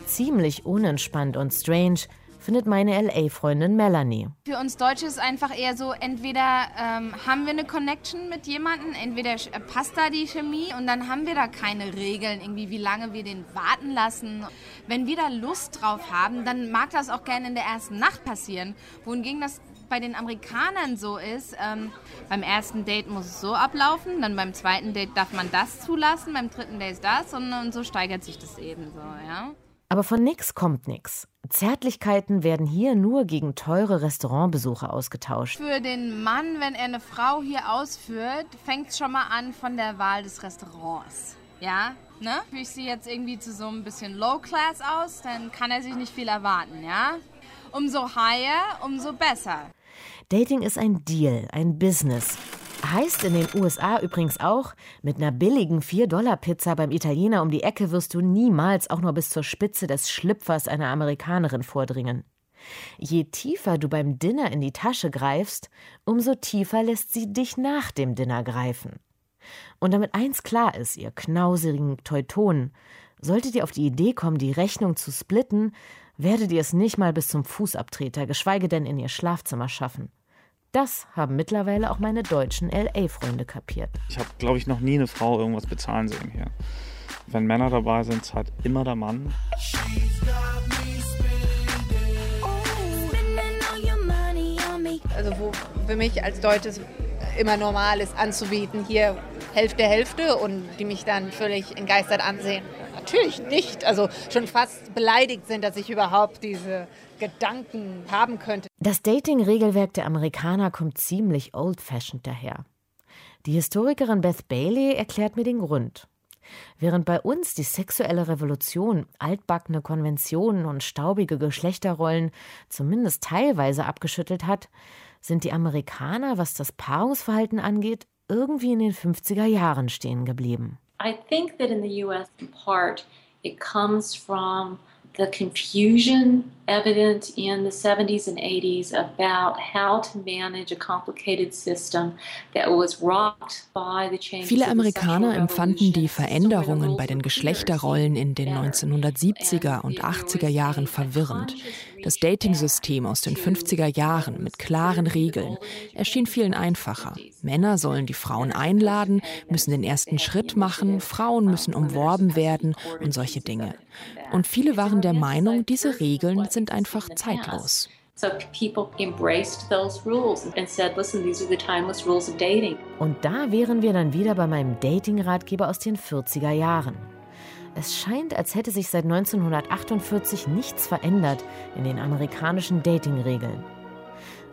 Ziemlich unentspannt und strange, findet meine LA-Freundin Melanie. Für uns Deutsche ist einfach eher so, entweder ähm, haben wir eine Connection mit jemandem, entweder passt da die Chemie und dann haben wir da keine Regeln, irgendwie wie lange wir den warten lassen. Wenn wir da Lust drauf haben, dann mag das auch gerne in der ersten Nacht passieren. Wohingegen das bei den Amerikanern so ist, ähm, beim ersten Date muss es so ablaufen, dann beim zweiten Date darf man das zulassen, beim dritten Date das und, und so steigert sich das eben so, ja. Aber von nix kommt nix. Zärtlichkeiten werden hier nur gegen teure Restaurantbesuche ausgetauscht. Für den Mann, wenn er eine Frau hier ausführt, fängt es schon mal an von der Wahl des Restaurants. Ja, ne? Führe ich sie jetzt irgendwie zu so ein bisschen Low Class aus, dann kann er sich nicht viel erwarten, ja? Umso higher, umso besser. Dating ist ein Deal, ein Business. Heißt in den USA übrigens auch, mit einer billigen 4-Dollar-Pizza beim Italiener um die Ecke wirst du niemals auch nur bis zur Spitze des Schlüpfers einer Amerikanerin vordringen. Je tiefer du beim Dinner in die Tasche greifst, umso tiefer lässt sie dich nach dem Dinner greifen. Und damit eins klar ist, ihr knausigen Teutonen, solltet ihr auf die Idee kommen, die Rechnung zu splitten, werdet ihr es nicht mal bis zum Fußabtreter, geschweige denn in ihr Schlafzimmer schaffen. Das haben mittlerweile auch meine deutschen LA-Freunde kapiert. Ich habe, glaube ich, noch nie eine Frau irgendwas bezahlen sehen hier. Wenn Männer dabei sind, zahlt immer der Mann. Also wo für mich als Deutsches immer normal ist, anzubieten, hier Hälfte, Hälfte und die mich dann völlig entgeistert ansehen. Natürlich nicht. Also schon fast beleidigt sind, dass ich überhaupt diese Gedanken haben könnte. Das Dating-Regelwerk der Amerikaner kommt ziemlich old-fashioned daher. Die Historikerin Beth Bailey erklärt mir den Grund. Während bei uns die sexuelle Revolution altbackene Konventionen und staubige Geschlechterrollen zumindest teilweise abgeschüttelt hat, sind die Amerikaner, was das Paarungsverhalten angeht, irgendwie in den 50er Jahren stehen geblieben. I think that in the US in part it comes from the confusion evident in the 70s and 80s about how to manage a complicated system that was rocked by the changes Viele Amerikaner empfanden die Veränderungen bei den Geschlechterrollen in den 1970er und 80er Jahren verwirrend. Das Dating-System aus den 50er Jahren mit klaren Regeln erschien vielen einfacher. Männer sollen die Frauen einladen, müssen den ersten Schritt machen, Frauen müssen umworben werden und solche Dinge. Und viele waren der Meinung, diese Regeln sind einfach zeitlos. So people embraced those rules and said, listen, these are the timeless rules of dating. Und da wären wir dann wieder bei meinem Dating-Ratgeber aus den 40er Jahren. Es scheint, als hätte sich seit 1948 nichts verändert in den amerikanischen Dating-Regeln.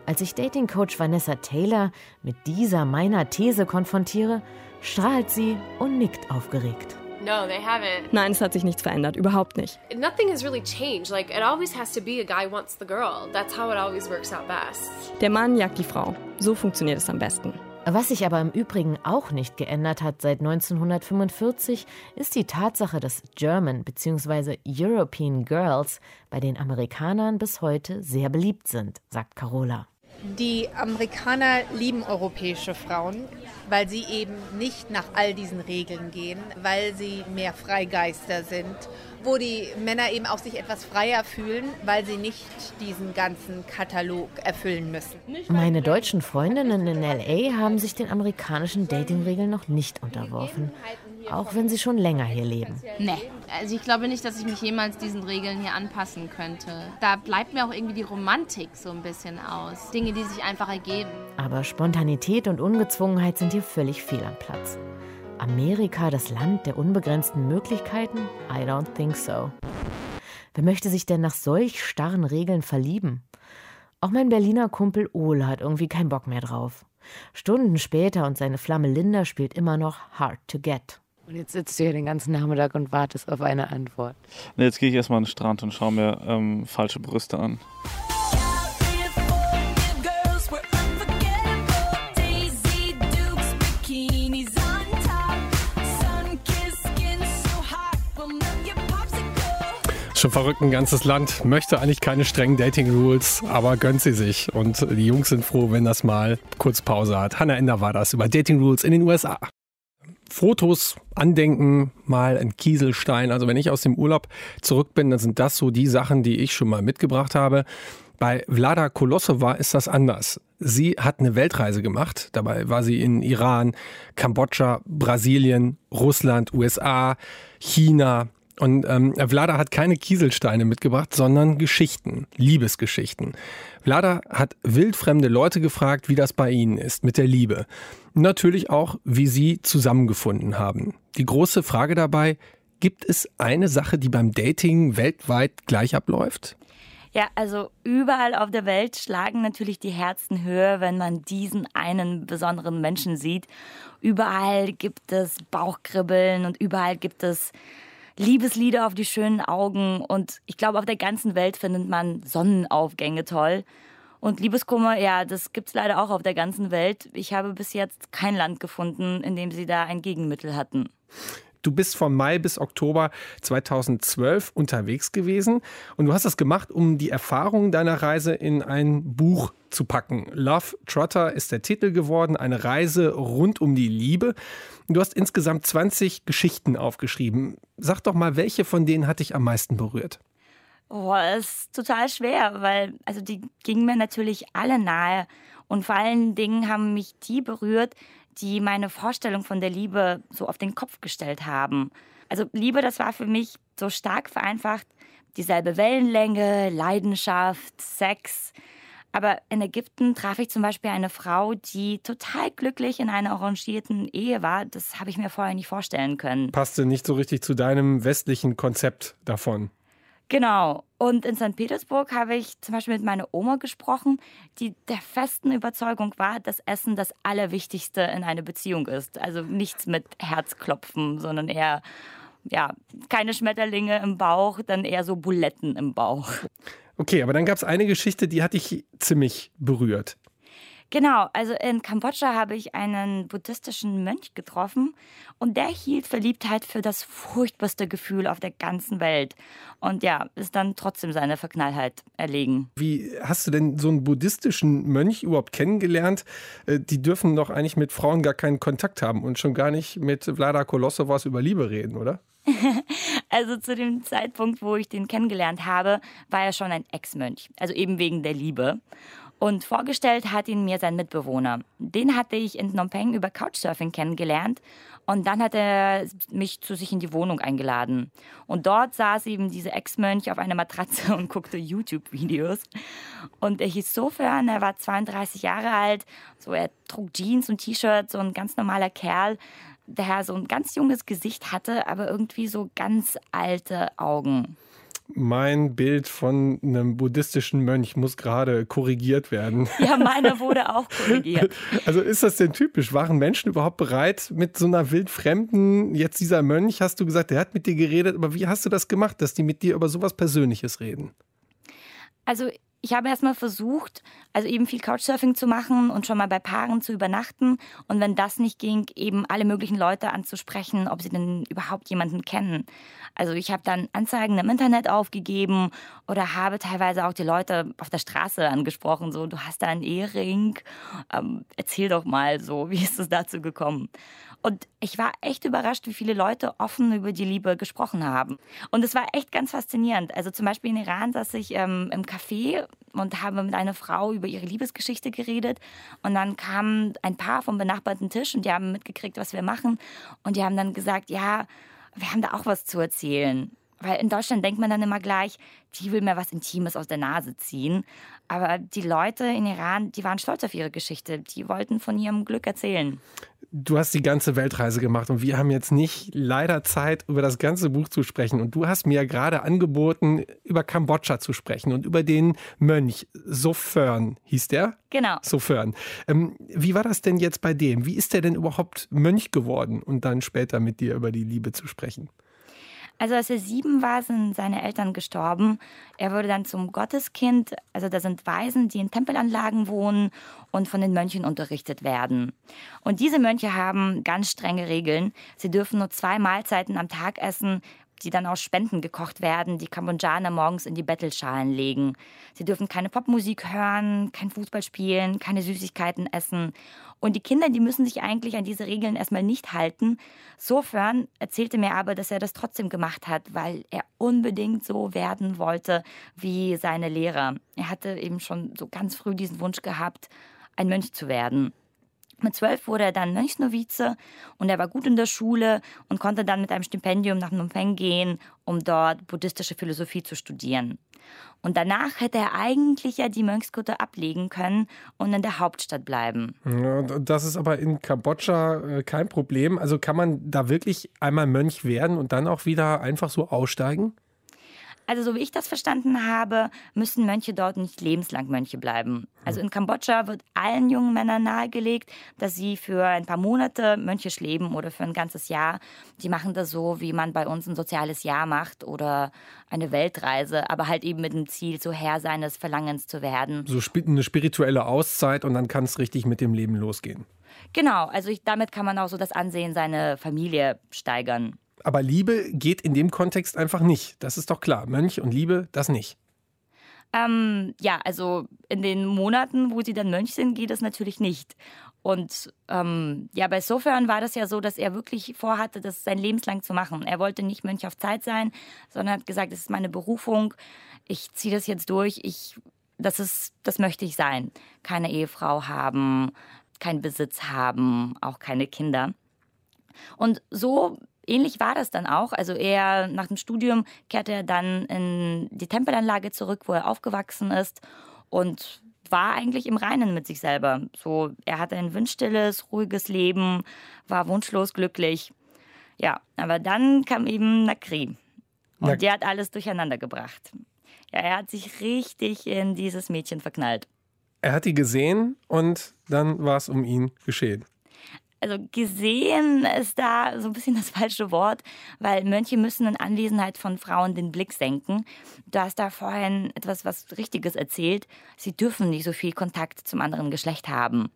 Als ich Dating-Coach Vanessa Taylor mit dieser meiner These konfrontiere, strahlt sie und nickt aufgeregt. No, they haven't. Nein, es hat sich nichts verändert, überhaupt nicht. Nothing has really changed. Like it always has to be a guy wants the girl. That's how it always works out best. Der Mann jagt die Frau. So funktioniert es am besten. Was sich aber im Übrigen auch nicht geändert hat seit 1945, ist die Tatsache, dass German bzw. European Girls bei den Amerikanern bis heute sehr beliebt sind, sagt Carola. Die Amerikaner lieben europäische Frauen, weil sie eben nicht nach all diesen Regeln gehen, weil sie mehr Freigeister sind, wo die Männer eben auch sich etwas freier fühlen, weil sie nicht diesen ganzen Katalog erfüllen müssen. Meine deutschen Freundinnen in LA haben sich den amerikanischen Datingregeln noch nicht unterworfen, auch wenn sie schon länger hier leben. Nee, also ich glaube nicht, dass ich mich jemals diesen Regeln hier anpassen könnte. Da bleibt mir auch irgendwie die Romantik so ein bisschen aus. Dinge, die sich einfach ergeben. Aber Spontanität und Ungezwungenheit sind hier völlig fehl am Platz. Amerika das Land der unbegrenzten Möglichkeiten? I don't think so. Wer möchte sich denn nach solch starren Regeln verlieben? Auch mein Berliner Kumpel Ole hat irgendwie keinen Bock mehr drauf. Stunden später und seine Flamme Linda spielt immer noch Hard to Get. Und jetzt sitzt du hier den ganzen Nachmittag und wartest auf eine Antwort. Jetzt gehe ich erstmal an den Strand und schaue mir ähm, falsche Brüste an. Schon verrückt, ein ganzes Land möchte eigentlich keine strengen Dating-Rules, aber gönnt sie sich. Und die Jungs sind froh, wenn das mal kurz Pause hat. Hannah Ender war das über Dating-Rules in den USA. Fotos, Andenken, mal ein Kieselstein. Also wenn ich aus dem Urlaub zurück bin, dann sind das so die Sachen, die ich schon mal mitgebracht habe. Bei Vlada Kolosova ist das anders. Sie hat eine Weltreise gemacht. Dabei war sie in Iran, Kambodscha, Brasilien, Russland, USA, China, und ähm, Vlada hat keine Kieselsteine mitgebracht, sondern Geschichten, Liebesgeschichten. Vlada hat wildfremde Leute gefragt, wie das bei ihnen ist mit der Liebe. Natürlich auch, wie sie zusammengefunden haben. Die große Frage dabei, gibt es eine Sache, die beim Dating weltweit gleich abläuft? Ja, also überall auf der Welt schlagen natürlich die Herzen höher, wenn man diesen einen besonderen Menschen sieht. Überall gibt es Bauchkribbeln und überall gibt es Liebeslieder auf die schönen Augen und ich glaube, auf der ganzen Welt findet man Sonnenaufgänge toll. Und Liebeskummer, ja, das gibt es leider auch auf der ganzen Welt. Ich habe bis jetzt kein Land gefunden, in dem sie da ein Gegenmittel hatten. Du bist von Mai bis Oktober 2012 unterwegs gewesen und du hast das gemacht, um die Erfahrungen deiner Reise in ein Buch zu packen. Love Trotter ist der Titel geworden, eine Reise rund um die Liebe. Du hast insgesamt 20 Geschichten aufgeschrieben. Sag doch mal, welche von denen hat dich am meisten berührt? Oh, das ist total schwer, weil also die gingen mir natürlich alle nahe und vor allen Dingen haben mich die berührt, die meine Vorstellung von der Liebe so auf den Kopf gestellt haben. Also Liebe, das war für mich so stark vereinfacht, dieselbe Wellenlänge, Leidenschaft, Sex. Aber in Ägypten traf ich zum Beispiel eine Frau, die total glücklich in einer arrangierten Ehe war. Das habe ich mir vorher nicht vorstellen können. Passte nicht so richtig zu deinem westlichen Konzept davon. Genau. Und in St. Petersburg habe ich zum Beispiel mit meiner Oma gesprochen, die der festen Überzeugung war, dass Essen das Allerwichtigste in einer Beziehung ist. Also nichts mit Herzklopfen, sondern eher, ja, keine Schmetterlinge im Bauch, dann eher so Buletten im Bauch. Okay, aber dann gab es eine Geschichte, die hat dich ziemlich berührt. Genau, also in Kambodscha habe ich einen buddhistischen Mönch getroffen und der hielt Verliebtheit für das furchtbarste Gefühl auf der ganzen Welt. Und ja, ist dann trotzdem seine Verknallheit erlegen. Wie hast du denn so einen buddhistischen Mönch überhaupt kennengelernt? Äh, die dürfen doch eigentlich mit Frauen gar keinen Kontakt haben und schon gar nicht mit Vlada Kolossovas über Liebe reden, oder? (laughs) also zu dem Zeitpunkt, wo ich den kennengelernt habe, war er schon ein Ex-Mönch. Also eben wegen der Liebe. Und vorgestellt hat ihn mir sein Mitbewohner. Den hatte ich in Phnom Penh über Couchsurfing kennengelernt. Und dann hat er mich zu sich in die Wohnung eingeladen. Und dort saß eben dieser Ex-Mönch auf einer Matratze (laughs) und guckte YouTube-Videos. Und er hieß Sofern, er war 32 Jahre alt. So, er trug Jeans und T-Shirt, so ein ganz normaler Kerl, der so ein ganz junges Gesicht hatte, aber irgendwie so ganz alte Augen mein Bild von einem buddhistischen Mönch muss gerade korrigiert werden. (laughs) Ja, meiner wurde auch korrigiert. (laughs) Also ist das denn typisch? Waren Menschen überhaupt bereit, mit so einer wildfremden, jetzt dieser Mönch, hast du gesagt, der hat mit dir geredet, aber wie hast du das gemacht, dass die mit dir über sowas Persönliches reden? Also ich habe erstmal versucht, also eben viel Couchsurfing zu machen und schon mal bei Paaren zu übernachten. Und wenn das nicht ging, eben alle möglichen Leute anzusprechen, ob sie denn überhaupt jemanden kennen. Also ich habe dann Anzeigen im Internet aufgegeben oder habe teilweise auch die Leute auf der Straße angesprochen, so, du hast da einen Ehering, ähm, erzähl doch mal so, (laughs) wie ist es dazu gekommen? Und ich war echt überrascht, wie viele Leute offen über die Liebe gesprochen haben. Und es war echt ganz faszinierend. Also zum Beispiel in Iran saß ich ähm, im Café und habe mit einer Frau über ihre Liebesgeschichte geredet. Und dann kam ein Paar vom benachbarten Tisch und die haben mitgekriegt, was wir machen. Und die haben dann gesagt, ja, wir haben da auch was zu erzählen. Weil in Deutschland denkt man dann immer gleich, die will mir was Intimes aus der Nase ziehen. Aber die Leute in Iran, die waren stolz auf ihre Geschichte. Die wollten von ihrem Glück erzählen. Du hast die ganze Weltreise gemacht und wir haben jetzt nicht leider Zeit, über das ganze Buch zu sprechen. Und du hast mir gerade angeboten, über Kambodscha zu sprechen und über den Mönch Sofern, hieß der? Genau. Sofern. Ähm, wie war das denn jetzt bei dem? Wie ist der denn überhaupt Mönch geworden und dann später mit dir über die Liebe zu sprechen? Also als er sieben war, sind seine Eltern gestorben. Er wurde dann zum Gotteskind. Also da sind Waisen, die in Tempelanlagen wohnen und von den Mönchen unterrichtet werden. Und diese Mönche haben ganz strenge Regeln. Sie dürfen nur zwei Mahlzeiten am Tag essen die dann aus Spenden gekocht werden, die Kambodschaner morgens in die Bettelschalen legen. Sie dürfen keine Popmusik hören, kein Fußball spielen, keine Süßigkeiten essen. Und die Kinder, die müssen sich eigentlich an diese Regeln erstmal nicht halten. Sofern erzählte mir aber, dass er das trotzdem gemacht hat, weil er unbedingt so werden wollte wie seine Lehrer. Er hatte eben schon so ganz früh diesen Wunsch gehabt, ein Mönch zu werden. Mit zwölf wurde er dann Mönchsnovize und er war gut in der Schule und konnte dann mit einem Stipendium nach Phnom Penh gehen, um dort buddhistische Philosophie zu studieren. Und danach hätte er eigentlich ja die Mönchskutte ablegen können und in der Hauptstadt bleiben. Das ist aber in Kambodscha äh, kein Problem. Also kann man da wirklich einmal Mönch werden und dann auch wieder einfach so aussteigen? Also so wie ich das verstanden habe, müssen Mönche dort nicht lebenslang Mönche bleiben. Also in Kambodscha wird allen jungen Männern nahegelegt, dass sie für ein paar Monate mönchisch leben oder für ein ganzes Jahr. Die machen das so, wie man bei uns ein soziales Jahr macht oder eine Weltreise, aber halt eben mit dem Ziel, so Herr seines Verlangens zu werden. So eine spirituelle Auszeit und dann kann es richtig mit dem Leben losgehen. Genau, also ich, damit kann man auch so das Ansehen seiner Familie steigern. Aber Liebe geht in dem Kontext einfach nicht. Das ist doch klar. Mönch und Liebe, das nicht. Ähm, ja, also in den Monaten, wo sie dann Mönch sind, geht es natürlich nicht. Und ähm, ja, bei Sofern war das ja so, dass er wirklich vorhatte, das sein Lebenslang zu machen. Er wollte nicht Mönch auf Zeit sein, sondern hat gesagt, das ist meine Berufung. Ich ziehe das jetzt durch. Ich, das ist, das möchte ich sein. Keine Ehefrau haben, keinen Besitz haben, auch keine Kinder. Und so ähnlich war das dann auch. Also er nach dem Studium kehrte er dann in die Tempelanlage zurück, wo er aufgewachsen ist und war eigentlich im Reinen mit sich selber. So, er hatte ein windstilles, ruhiges Leben, war wunschlos glücklich. Ja, aber dann kam eben Nakri. Und ja. der hat alles durcheinander gebracht. Ja, er hat sich richtig in dieses Mädchen verknallt. Er hat die gesehen und dann war es um ihn geschehen also gesehen ist da so ein bisschen das (laughs) falsche Wort, weil Mönche müssen in Anwesenheit von Frauen den Blick senken. Du hast da vorhin etwas was Richtiges erzählt. Sie dürfen nicht so viel Kontakt zum anderen Geschlecht haben.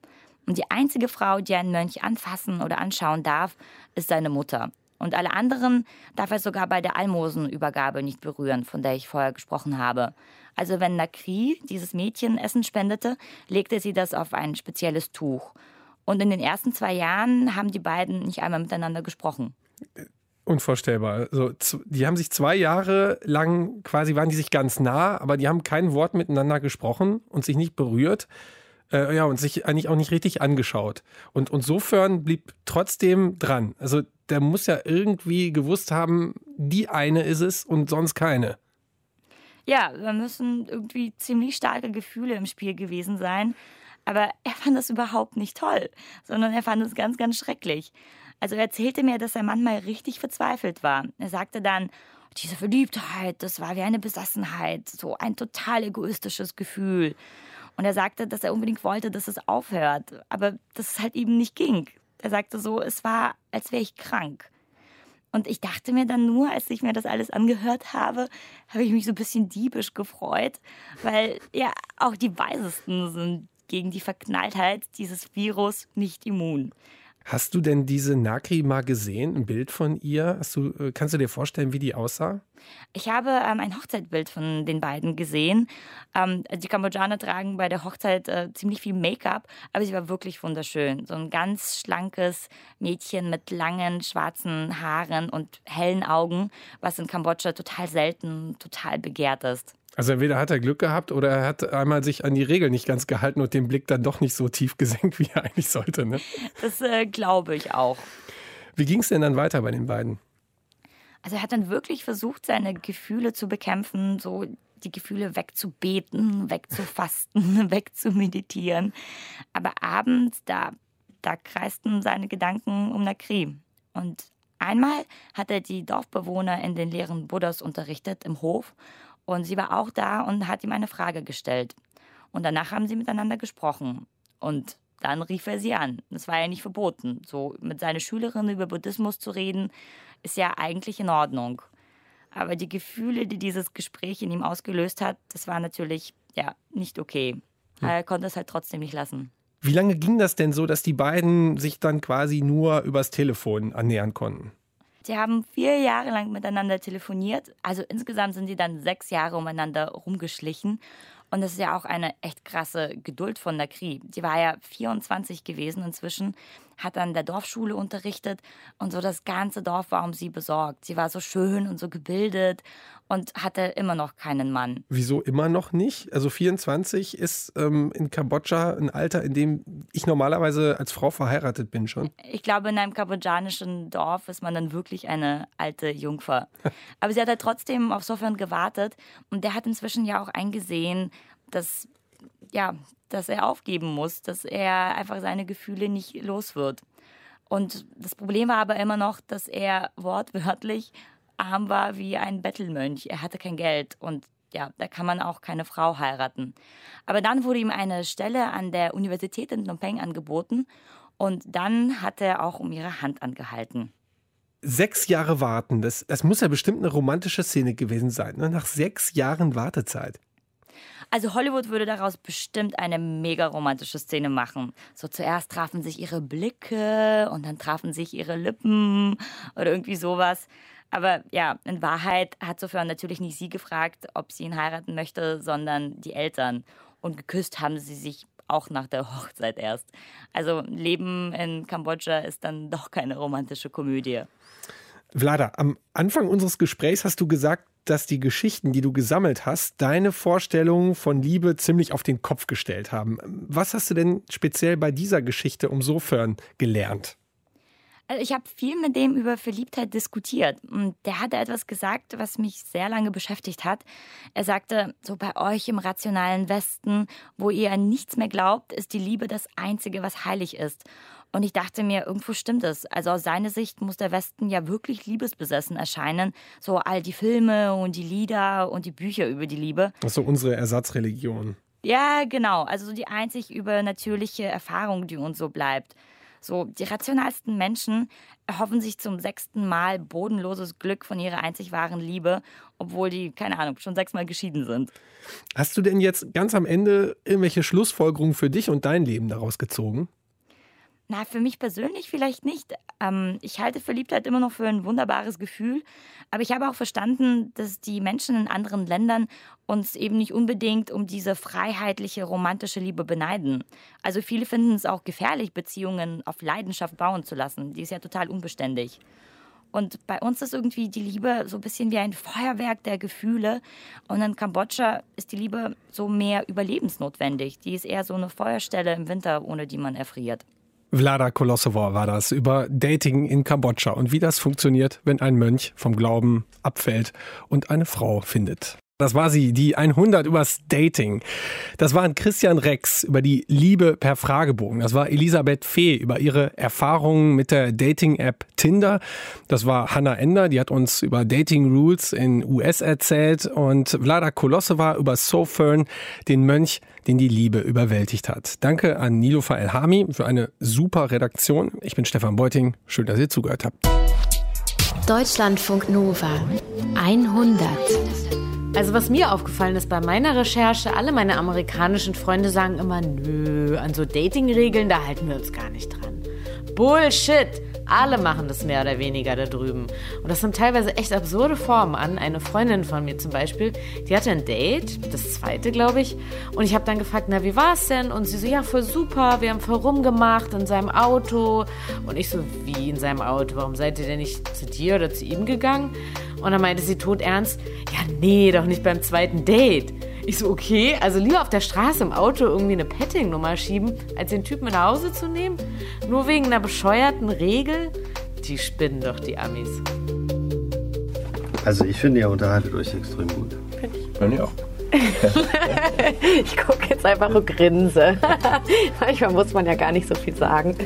Und die einzige Frau, die einen Mönch anfassen oder anschauen darf, ist seine Mutter. Und alle anderen darf er sogar bei der Almosenübergabe nicht berühren, von der ich vorher gesprochen habe. Also wenn Nakri dieses Mädchen Essen spendete, legte sie das auf ein spezielles Tuch. Und in den ersten zwei Jahren haben die beiden nicht einmal miteinander gesprochen. Unvorstellbar. Also, die haben sich zwei Jahre lang quasi waren die sich ganz nah, aber die haben kein Wort miteinander gesprochen und sich nicht berührt. Äh, ja, und sich eigentlich auch nicht richtig angeschaut. Und, und sofern blieb trotzdem dran. Also der muss ja irgendwie gewusst haben, die eine ist es und sonst keine. Ja, da müssen irgendwie ziemlich starke Gefühle im Spiel gewesen sein. Aber er fand das überhaupt nicht toll, sondern er fand es ganz, ganz schrecklich. Also er erzählte mir, dass er manchmal richtig verzweifelt war. Er sagte dann, diese Verliebtheit, das war wie eine Besessenheit, so ein total egoistisches Gefühl. Und er sagte, dass er unbedingt wollte, dass es aufhört, aber dass es halt eben nicht ging. Er sagte so, es war, als wäre ich krank. Und ich dachte mir dann nur, als ich mir das alles angehört habe, habe ich mich so ein bisschen diebisch gefreut, weil ja auch die Weisesten sind gegen die Verknalltheit dieses Virus nicht immun. Hast du denn diese Nakri mal gesehen, ein Bild von ihr? Du, äh, kannst du dir vorstellen, wie die aussah? Ich habe ähm, ein Hochzeitbild von den beiden gesehen. Ähm, die Kambodschaner tragen bei der Hochzeit äh, ziemlich viel Make-up, aber sie war wirklich wunderschön. So ein ganz schlankes Mädchen mit langen schwarzen Haaren und hellen Augen, was in Kambodscha total selten, total begehrt ist. Also entweder hat er Glück gehabt oder er hat einmal sich an die Regeln nicht ganz gehalten und den Blick dann doch nicht so tief (laughs) gesenkt, wie er eigentlich sollte. Ne? Das äh, glaube ich auch. Wie ging es denn dann weiter bei den beiden? Also er hat dann wirklich versucht, seine Gefühle zu bekämpfen, so die Gefühle wegzubeten, wegzufasten, (laughs) wegzumeditieren. Aber abends, da, da kreisten seine Gedanken um Nakri. Und einmal hat er die Dorfbewohner in den leeren Buddhas unterrichtet im Hof und sie war auch da und hat ihm eine Frage gestellt. Und danach haben sie miteinander gesprochen. Und dann rief er sie an. Das war ja nicht verboten. So mit seiner Schülerin über Buddhismus zu reden, ist ja eigentlich in Ordnung. Aber die Gefühle, die dieses Gespräch in ihm ausgelöst hat, das war natürlich ja nicht okay. Hm. Er konnte es halt trotzdem nicht lassen. Wie lange ging das denn so, dass die beiden sich dann quasi nur übers Telefon annähern konnten? Die haben vier Jahre lang miteinander telefoniert. Also insgesamt sind sie dann sechs Jahre umeinander rumgeschlichen. Und das ist ja auch eine echt krasse Geduld von Nakri. Die war ja 24 gewesen inzwischen, hat an der Dorfschule unterrichtet und so das ganze Dorf war um sie besorgt. Sie war so schön und so gebildet und hatte immer noch keinen Mann. Wieso immer noch nicht? Also 24 ist ähm, in Kambodscha ein Alter, in dem ich normalerweise als Frau verheiratet bin schon. Ich glaube, in einem kambodschanischen Dorf ist man dann wirklich eine alte Jungfer. (laughs) Aber sie hat halt trotzdem auf Sofern gewartet und der hat inzwischen ja auch eingesehen, dass ja, dass er aufgeben muss, dass er einfach seine Gefühle nicht los wird. Und das Problem war aber immer noch, dass er wortwörtlich arm war wie ein Bettelmönch. Er hatte kein Geld und ja, da kann man auch keine Frau heiraten. Aber dann wurde ihm eine Stelle an der Universität in Phnom Penh angeboten und dann hat er auch um ihre Hand angehalten. Sechs Jahre warten, das, das muss ja bestimmt eine romantische Szene gewesen sein, ne? nach sechs Jahren Wartezeit. Also Hollywood würde daraus bestimmt eine mega romantische Szene machen. So zuerst trafen sich ihre Blicke und dann trafen sich ihre Lippen oder irgendwie sowas. Aber ja, in Wahrheit hat Sofern natürlich nicht sie gefragt, ob sie ihn heiraten möchte, sondern die Eltern. Und geküsst haben sie sich auch nach der Hochzeit erst. Also Leben in Kambodscha ist dann doch keine romantische Komödie. Vlada, am Anfang unseres Gesprächs hast du gesagt, dass die Geschichten, die du gesammelt hast, deine Vorstellungen von Liebe ziemlich auf den Kopf gestellt haben. Was hast du denn speziell bei dieser Geschichte um Sofern gelernt? Also ich habe viel mit dem über Verliebtheit diskutiert und der hatte etwas gesagt, was mich sehr lange beschäftigt hat. Er sagte, so bei euch im rationalen Westen, wo ihr an nichts mehr glaubt, ist die Liebe das Einzige, was heilig ist. Und ich dachte mir, irgendwo stimmt es. Also aus seiner Sicht muss der Westen ja wirklich liebesbesessen erscheinen. So all die Filme und die Lieder und die Bücher über die Liebe. Das ist so unsere Ersatzreligion. Ja, genau. Also so die einzig übernatürliche Erfahrung, die uns so bleibt. So, die rationalsten Menschen erhoffen sich zum sechsten Mal bodenloses Glück von ihrer einzig wahren Liebe, obwohl die, keine Ahnung, schon sechsmal geschieden sind. Hast du denn jetzt ganz am Ende irgendwelche Schlussfolgerungen für dich und dein Leben daraus gezogen? Na, für mich persönlich vielleicht nicht. Ähm, ich halte Verliebtheit immer noch für ein wunderbares Gefühl. Aber ich habe auch verstanden, dass die Menschen in anderen Ländern uns eben nicht unbedingt um diese freiheitliche, romantische Liebe beneiden. Also viele finden es auch gefährlich, Beziehungen auf Leidenschaft bauen zu lassen. Die ist ja total unbeständig. Und bei uns ist irgendwie die Liebe so ein bisschen wie ein Feuerwerk der Gefühle. Und in Kambodscha ist die Liebe so mehr überlebensnotwendig. Die ist eher so eine Feuerstelle im Winter, ohne die man erfriert. Vlada Kolosova war das über Dating in Kambodscha und wie das funktioniert, wenn ein Mönch vom Glauben abfällt und eine Frau findet. Das war sie, die 100 übers Dating. Das waren Christian Rex über die Liebe per Fragebogen. Das war Elisabeth Fee über ihre Erfahrungen mit der Dating-App Tinder. Das war Hannah Ender, die hat uns über Dating Rules in US erzählt. Und Vlada Kolosova über Sofern, den Mönch, den die Liebe überwältigt hat. Danke an Nilofa Elhami für eine super Redaktion. Ich bin Stefan Beuting. Schön, dass ihr zugehört habt. Deutschlandfunk Nova 100 also was mir aufgefallen ist bei meiner Recherche, alle meine amerikanischen Freunde sagen immer, nö, an so Datingregeln, da halten wir uns gar nicht dran. Bullshit! Alle machen das mehr oder weniger da drüben. Und das sind teilweise echt absurde Formen an. Eine Freundin von mir zum Beispiel, die hatte ein Date, das zweite, glaube ich. Und ich habe dann gefragt, na, wie war es denn? Und sie so, ja, voll super, wir haben voll rumgemacht in seinem Auto. Und ich so, wie in seinem Auto? Warum seid ihr denn nicht zu dir oder zu ihm gegangen? Und dann meinte sie todernst, ja, nee, doch nicht beim zweiten Date. Ich so, okay, also lieber auf der Straße im Auto irgendwie eine Petting-Nummer schieben, als den Typen nach Hause zu nehmen? Nur wegen einer bescheuerten Regel? Die spinnen doch, die Amis. Also ich finde, ihr unterhaltet euch extrem gut. Finde ich. Finde ich auch. (laughs) ich gucke jetzt einfach und grinse. (laughs) Manchmal muss man ja gar nicht so viel sagen.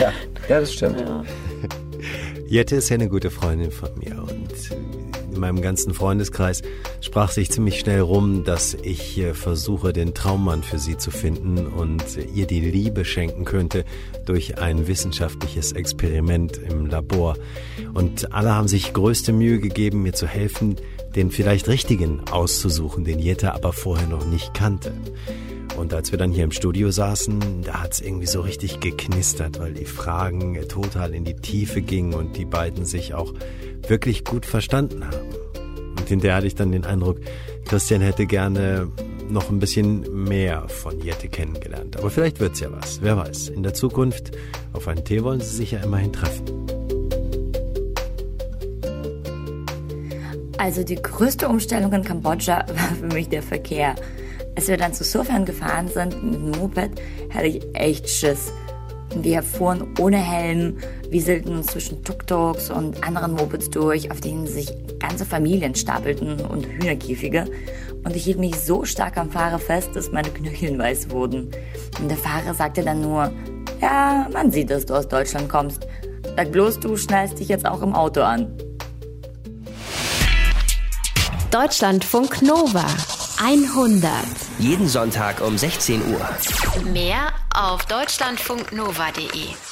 ja, ja, das stimmt. Ja. Jette ist ja eine gute Freundin von mir und in meinem ganzen Freundeskreis sprach sich ziemlich schnell rum, dass ich hier versuche, den Traummann für sie zu finden und ihr die Liebe schenken könnte durch ein wissenschaftliches Experiment im Labor. Und alle haben sich größte Mühe gegeben, mir zu helfen, den vielleicht richtigen auszusuchen, den Jette aber vorher noch nicht kannte. Und als wir dann hier im Studio saßen, da hat es irgendwie so richtig geknistert, weil die Fragen total in die Tiefe gingen und die beiden sich auch wirklich gut verstanden haben. Und hinterher hatte ich dann den Eindruck, Christian hätte gerne noch ein bisschen mehr von Jette kennengelernt. Aber vielleicht wird's ja was. Wer weiß. In der Zukunft auf einen Tee wollen sie sich ja immerhin treffen. Also die größte Umstellung in Kambodscha (laughs) war für mich der Verkehr. Als wir dann zu Sofern gefahren sind mit dem Moped, hatte ich echt Schiss. Wir fuhren ohne Helm, wieselten uns zwischen Tuk-Tuks und anderen Mopeds durch, auf denen sich ganze Familien stapelten und Hühnerkäfige. Und ich hielt mich so stark am Fahrer fest, dass meine Knöchel weiß wurden. Und der Fahrer sagte dann nur, ja, man sieht, dass du aus Deutschland kommst. Sag bloß, du schnallst dich jetzt auch im Auto an. Deutschlandfunk Nova 100. Jeden Sonntag um 16 Uhr. Mehr auf deutschlandfunknova.de.